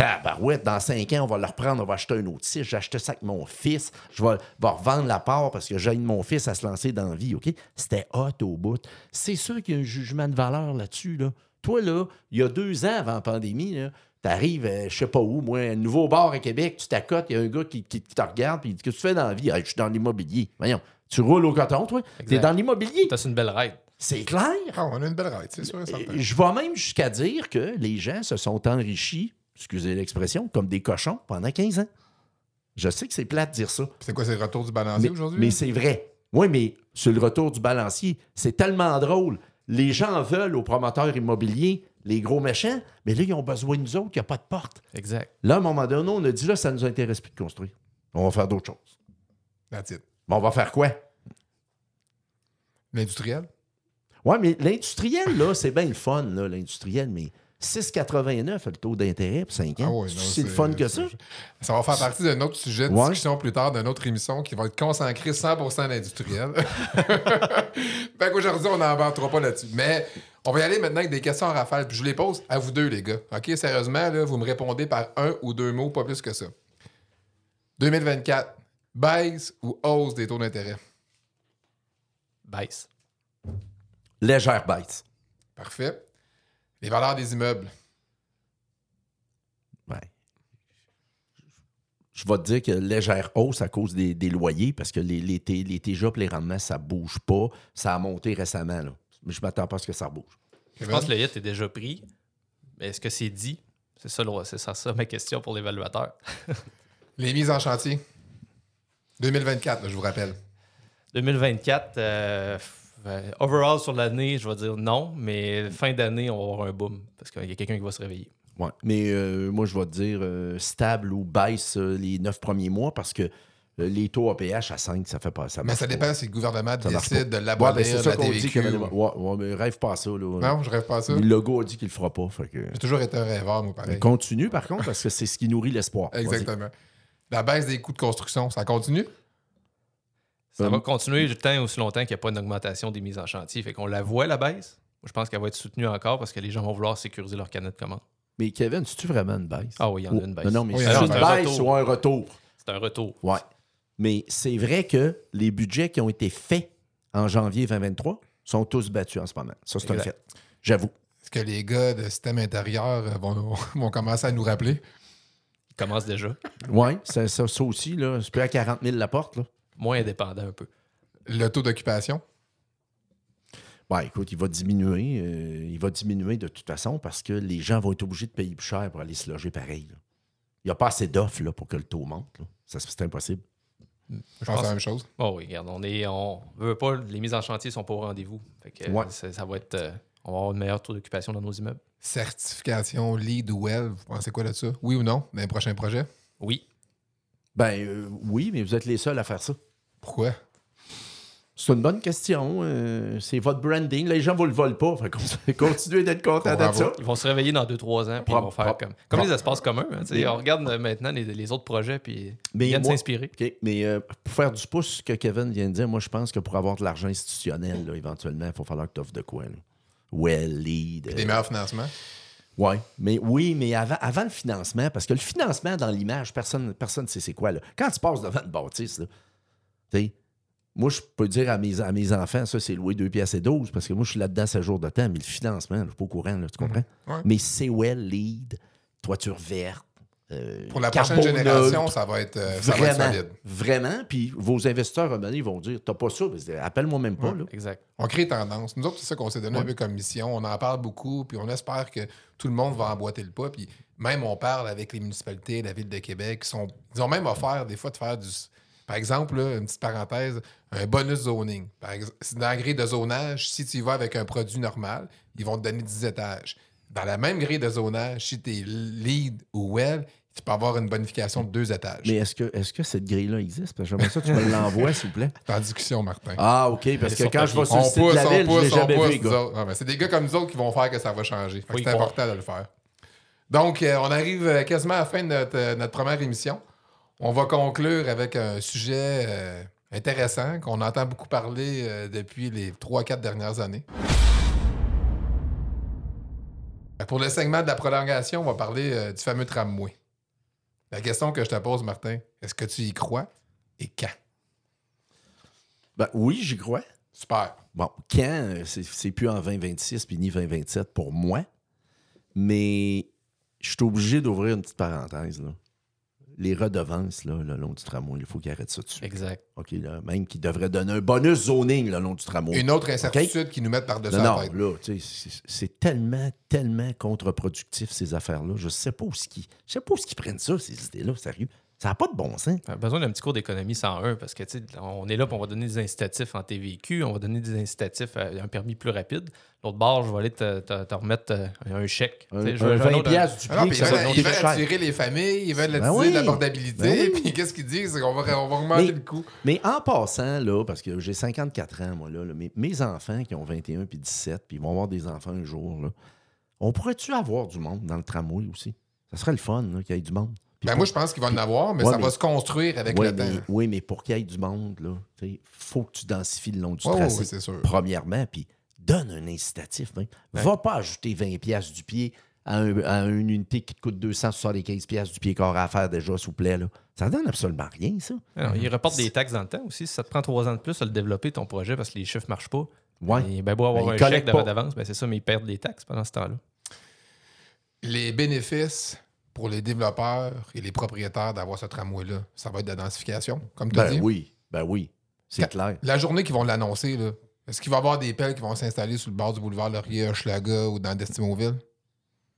Tabarouette, dans 5 ans, on va le reprendre, on va acheter un autre 6. J'ai acheté ça avec mon fils. Je vais, vais revendre la part parce que j'aide mon fils à se lancer dans la vie, OK? C'était hot au bout. C'est sûr qu'il y a un jugement de valeur là-dessus, là. Toi, là, il y a deux ans avant la pandémie, là, T'arrives, euh, je sais pas où, moi, un nouveau bar à Québec, tu t'accotes, il y a un gars qui, qui- qui te regarde, puis il dit Qu'est-ce que tu fais dans la vie? Ah, Je suis dans l'immobilier. Voyons, tu roules au coton, toi? T'es dans l'immobilier. T'as une belle ride. C'est clair. Ah, on a une belle ride, c'est sûr et certain. Je vais même jusqu'à dire que les gens se sont enrichis, excusez l'expression, comme des cochons pendant 15 ans. Je sais que c'est plate de dire ça. C'est quoi, c'est le retour du balancier Mais, aujourd'hui? mais c'est vrai. Oui, mais sur le retour du balancier, c'est tellement drôle. Les gens veulent aux promoteurs immobiliers, les gros méchants, mais là, ils ont besoin de nous autres, il n'y a pas de porte. Exact. Là, à un moment donné, on a dit là, ça ne nous intéresse plus de construire. On va faire d'autres choses. That's it. Mais on va faire quoi? L'industriel? Oui, mais l'industriel, là, c'est bien le fun, là, l'industriel, mais 6,89 le taux d'intérêt pour 5 ans. Ah c'est le fun que ça. Ça va faire partie d'un autre sujet de Ouais. discussion plus tard, d'une autre émission qui va être consacrée 100% à l'industriel. fait qu'aujourd'hui, on n'embarquera pas là-dessus. Mais on va y aller maintenant avec des questions à rafale. Puis je vous les pose à vous deux, les gars. OK, sérieusement, là, vous me répondez par un ou deux mots, pas plus que ça. 2024, baisse ou hausse des taux d'intérêt? Baisse. Légère baisse. Parfait. Les valeurs des immeubles. Ouais. Je vais te dire que légère hausse à cause des, des loyers, parce que les, les, T- les rendements, ça bouge pas. Ça a monté récemment, là. Mais je m'attends pas à ce que ça bouge. Je pense que le hit est déjà pris. Mais est-ce que c'est dit? C'est ça, le- c'est ça, ça ma question pour l'évaluateur. Les mises en chantier. 2024, là, je vous rappelle. 2024, euh, f- euh, overall sur l'année, je vais dire non, mais fin d'année, on va avoir un boom parce qu'il y a quelqu'un qui va se réveiller. Ouais. Mais euh, moi, je vais te dire euh, stable ou baisse euh, les neuf premiers mois parce que euh, les taux APH à 5, ça fait pas ça. Mais ça pas. dépend si le gouvernement Ça décide pas. de Ouais, l'abolir, ben, c'est de ça la qu'on dit. Ouais, ouais, mais rêve pas à ça. Là. Non, je rêve pas à ça. Le logo a dit qu'il le fera pas. Fait que... J'ai toujours été un rêveur, moi, Mais pareil. continue, par contre, parce que c'est ce qui nourrit l'espoir. Exactement. La baisse des coûts de construction, ça continue? Ça va continuer le temps aussi longtemps qu'il n'y a pas une augmentation des mises en chantier. Fait qu'on la voit, la baisse. Je pense qu'elle va être soutenue encore parce que les gens vont vouloir sécuriser leur canette de commande. Mais Kevin, c'est-tu vraiment une baisse? Ah oui, il y en a une baisse. Non, non, mais Oui, c'est une baisse. ou un retour? C'est un retour. Ouais. Mais c'est vrai que les budgets qui ont été faits en janvier 2023 sont tous battus en ce moment. Ça, c'est un fait. J'avoue. Est-ce que les gars de système intérieur euh, vont, vont commencer à nous rappeler? Il commence déjà. Oui, ça, ça, ça aussi, là, c'est plus à 40 000 la porte. Là. Moins indépendant un peu. Le taux d'occupation? Ouais, écoute, il va diminuer. euh, il va diminuer de toute façon parce que les gens vont être obligés de payer plus cher pour aller se loger pareil. là. Il n'y a pas assez d'offres là, pour que le taux monte. là. Ça, c'est impossible. Je pense c'est la même chose. Oh oui, regarde, on est. On veut pas, les mises en chantier sont pas au rendez-vous. Fait que, Ouais. ça, va être. euh, on va avoir une meilleure taux d'occupation dans nos immeubles. Certification LEED ou WELL, vous pensez quoi de ça? Oui ou non, dans les prochains projets? Oui. Ben euh, oui, mais vous êtes les seuls à faire ça. Pourquoi? C'est une bonne question. euh, c'est votre branding. Les gens ne vous le volent pas. Fait qu'on- continuez d'être content de ça. Ils vont se réveiller dans 2-3 ans, puis ils vont faire comme, comme les espaces communs. hein, tu sais, Mais- on regarde euh, maintenant les, les autres projets, puis Mais ils viennent s'inspirer. OK, mais euh, pour faire du pouce, ce que Kevin vient de dire, moi, je pense que pour avoir de l'argent institutionnel, là, éventuellement, il faut falloir que tu offres de quoi. Là. Well, lead. Des euh, meilleurs financements? ouais. mais oui, mais avant, avant le financement, parce que le financement dans l'image, personne personne ne sait c'est quoi. Là. Quand tu passes devant une bâtisse, moi, je peux dire à mes, à mes enfants, ça, c'est louer 2 pièces et 12, parce que moi, je suis là-dedans 7 jours de temps, mais le financement, je suis pas au courant, là, tu comprends? Ouais. Mais c'est well, lead, toiture verte. euh, Pour la prochaine génération, neutre. ça va être, euh, ça va être Vraiment, solide. vraiment. Puis vos investisseurs, à ils vont dire T'as pas ça, appelle-moi même pas. Ouais. Là. Exact. On crée tendance. Nous autres, c'est ça qu'on s'est donné un peu comme mission. On en parle beaucoup, puis on espère que tout le monde va emboîter le pas. Puis même, on parle avec les municipalités, la Ville de Québec, qui sont, ils ont même offert des fois de faire du... Par exemple, là, une petite parenthèse, un bonus zoning. Par exemple, dans la grille de zonage, si tu y vas avec un produit normal, ils vont te donner 10 étages. Dans la même grille de zonage, si tu es lead ou well, tu peux avoir une bonification de deux étages. Mais est-ce que, est-ce que cette grille-là existe? Parce que j'aimerais ça que tu me l'envoies, s'il vous plaît. C'est en discussion, Martin. Ah, OK. Parce que quand je vais sur le on site de pousse, la on ville, je l'ai pousse, on jamais vu. Ah, ben, c'est des gars comme nous autres qui vont faire que ça va changer. C'est important de le faire. Donc, euh, on arrive euh, quasiment à la fin de notre, euh, notre première émission. On va conclure avec un sujet euh, intéressant qu'on entend beaucoup parler euh, depuis les 3-4 dernières années. Pour le segment de la prolongation, on va parler euh, du fameux tramway. La question que je te pose, Martin, est-ce que tu y crois et quand? Ben, oui, j'y crois. Super. Bon, quand, c'est c'est plus en 2026 puis ni 2027 pour moi. Mais je suis obligé d'ouvrir une petite parenthèse. Là. Les redevances là, le long du tramway, il faut qu'ils arrêtent ça dessus. Exact. OK, là, même qu'ils devraient donner un bonus zoning le long du tramway. Une autre incertitude qui nous met par-dessus Non, la non, tête. là, tu sais, c'est- c'est tellement, tellement contre-productif, ces affaires-là. Je sais pas où ce qui, je sais pas où ce qu'ils prennent ça, ces idées-là, sérieux. Ça n'a pas de bon sens. On a besoin d'un petit cours d'économie 101 parce que tu sais, on est là pour on va donner des incitatifs en TVQ, on va donner des incitatifs à un permis plus rapide. L'autre bord, je vais aller te, te- te remettre euh, un chèque. Un, je veux- un je veux 20 autre- piastres du Ah non, pied, ça ils va veulent, attirer les familles, ils veulent Ben attirer oui. l'abordabilité. Ben oui. Puis qu'est-ce qu'ils disent? C'est qu'on va, on va Mais- le coût. Mais en passant, là, parce que j'ai 54 ans, moi, là, là, mes, mes enfants qui ont 21 puis 17, puis ils vont avoir des enfants un jour, là, on pourrait-tu avoir du monde dans le tramway aussi? Ça serait le fun, qu'il y ait du monde. Ben pour- moi, je pense qu'il va en avoir, mais Ouais, ça mais- va se construire avec Ouais, le mais, temps. oui, mais pour qu'il y ait du monde, là, il faut que tu densifies le long du tracé. c'est sûr. premièrement, puis donne un incitatif. même. Va pas ajouter 20 pièces du pied à, un- à une unité qui te coûte 275 pièces du pied qu'on à faire déjà, s'il vous plaît. Là. Ça donne absolument rien, ça. Alors, ils reportent des taxes dans le temps aussi. Si ça te prend trois ans de plus à le développer, ton projet, parce que les chiffres ne marchent pas, Ouais. et ben, beau avoir Ben, un chèque redevance, ben, c'est ça, mais ils perdent des taxes pendant ce temps-là. Les bénéfices pour les développeurs et les propriétaires d'avoir ce tramway-là, ça va être de la densification, comme tu Ben dit. oui, ben oui. C'est clair. La journée qu'ils vont l'annoncer, est-ce qu'il va y avoir des pelles qui vont s'installer sur le bord du boulevard Laurier, Hochelaga ou dans Destimoville?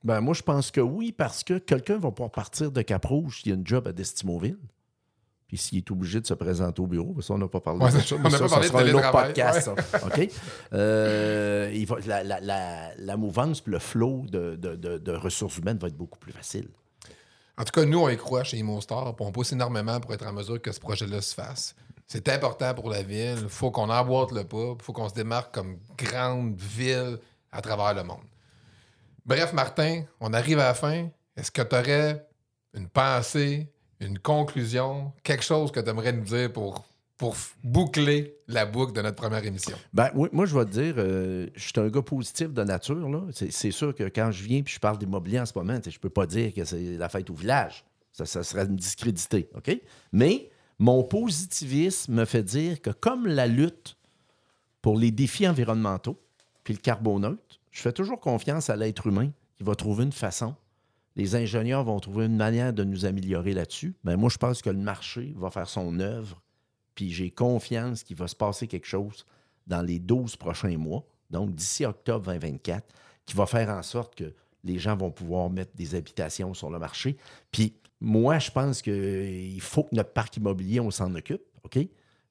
Ben moi, je pense que oui, parce que quelqu'un va pouvoir partir de Cap-Rouge s'il y a une job à Destimoville. Puis s'il est obligé de se présenter au bureau, parce qu'on n'a pas parlé Ouais, de ça, ça. on ça, pas ça parlé de un autre podcast, ça. OK? Euh, il va- la, la, la, la mouvance puis le flow de, de, de, de ressources humaines va être beaucoup plus facile. En tout cas, nous, on y croit chez ImoStar, puis on pousse énormément pour être en mesure que ce projet-là se fasse. C'est important pour la ville. Il faut qu'on emboîte le pas. Il faut qu'on se démarque comme grande ville à travers le monde. Bref, Martin, on arrive à la fin. Est-ce que tu aurais une pensée, une conclusion, quelque chose que tu aimerais nous dire pour, pour boucler la boucle de notre première émission? Ben, oui, moi, je vais te dire, euh, je suis un gars positif de nature. là. C'est, sûr que quand je viens et je parle d'immobilier en ce moment, je peux pas dire que c'est la fête au village. Ça, ça serait me discréditer. Mais mon positivisme me fait dire que comme la lutte pour les défis environnementaux puis le carboneutre, je fais toujours confiance à l'être humain qui va trouver une façon. Les ingénieurs vont trouver une manière de nous améliorer là-dessus. Mais moi, je pense que le marché va faire son œuvre puis j'ai confiance qu'il va se passer quelque chose dans les 12 prochains mois, donc d'ici octobre 2024, qui va faire en sorte que les gens vont pouvoir mettre des habitations sur le marché. Puis moi, je pense qu'il faut que notre parc immobilier, on s'en occupe, OK?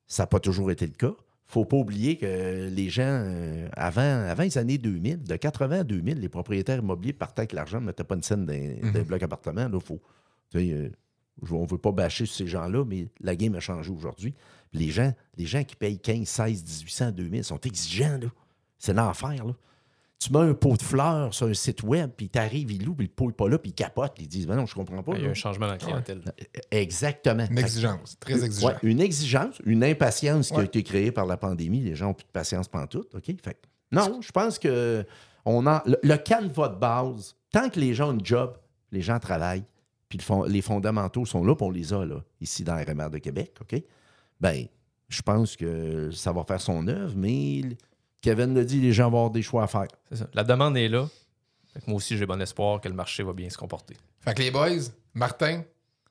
Ça n'a pas toujours été le cas. faut pas oublier que les gens, euh, avant, avant les années 2000, de 80 à 2000, les propriétaires immobiliers partaient avec l'argent, ne mettaient pas une scène dans les blocs appartements. Là, faut, on ne veut pas bâcher sur ces gens-là, mais la game a changé aujourd'hui. Les gens, les gens qui payent 15, 16, 1800, 2000 sont exigeants. là. C'est l'enfer. Là. Tu mets un pot de fleurs sur un site web, puis t'arrives, il loue, puis le pot n'est pas là, puis il capote, puis ils disent ben non, je comprends pas. Il y a là. un changement dans la clientèle. Exactement. Une exigence, très exigeant. Ouais, une exigence, une impatience qui a été créée par la pandémie. Les gens n'ont plus de patience pantoute. OK? Fait non, je pense que on a, le, le canevas de base, tant que les gens ont un job, les gens travaillent, puis le fond- les fondamentaux sont là, puis on les a là, ici dans RMR de Québec. OK? Ben, je pense que ça va faire son œuvre, mais Kevin l'a dit, les gens vont avoir des choix à faire. C'est ça. La demande est là. Fait que moi aussi, j'ai bon espoir que le marché va bien se comporter. Fait que les boys, Martin,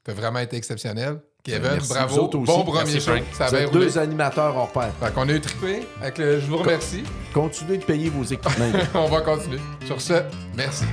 tu as vraiment été exceptionnel. Kevin, Merci, bravo. aussi. Bon premier Merci, show. Ça a Vous bien êtes roulé. deux animateurs hors pair. Fait qu'on a eu trippé. Avec le- je vous remercie. Continuez de payer vos équipements. On va continuer. Sur ce, merci.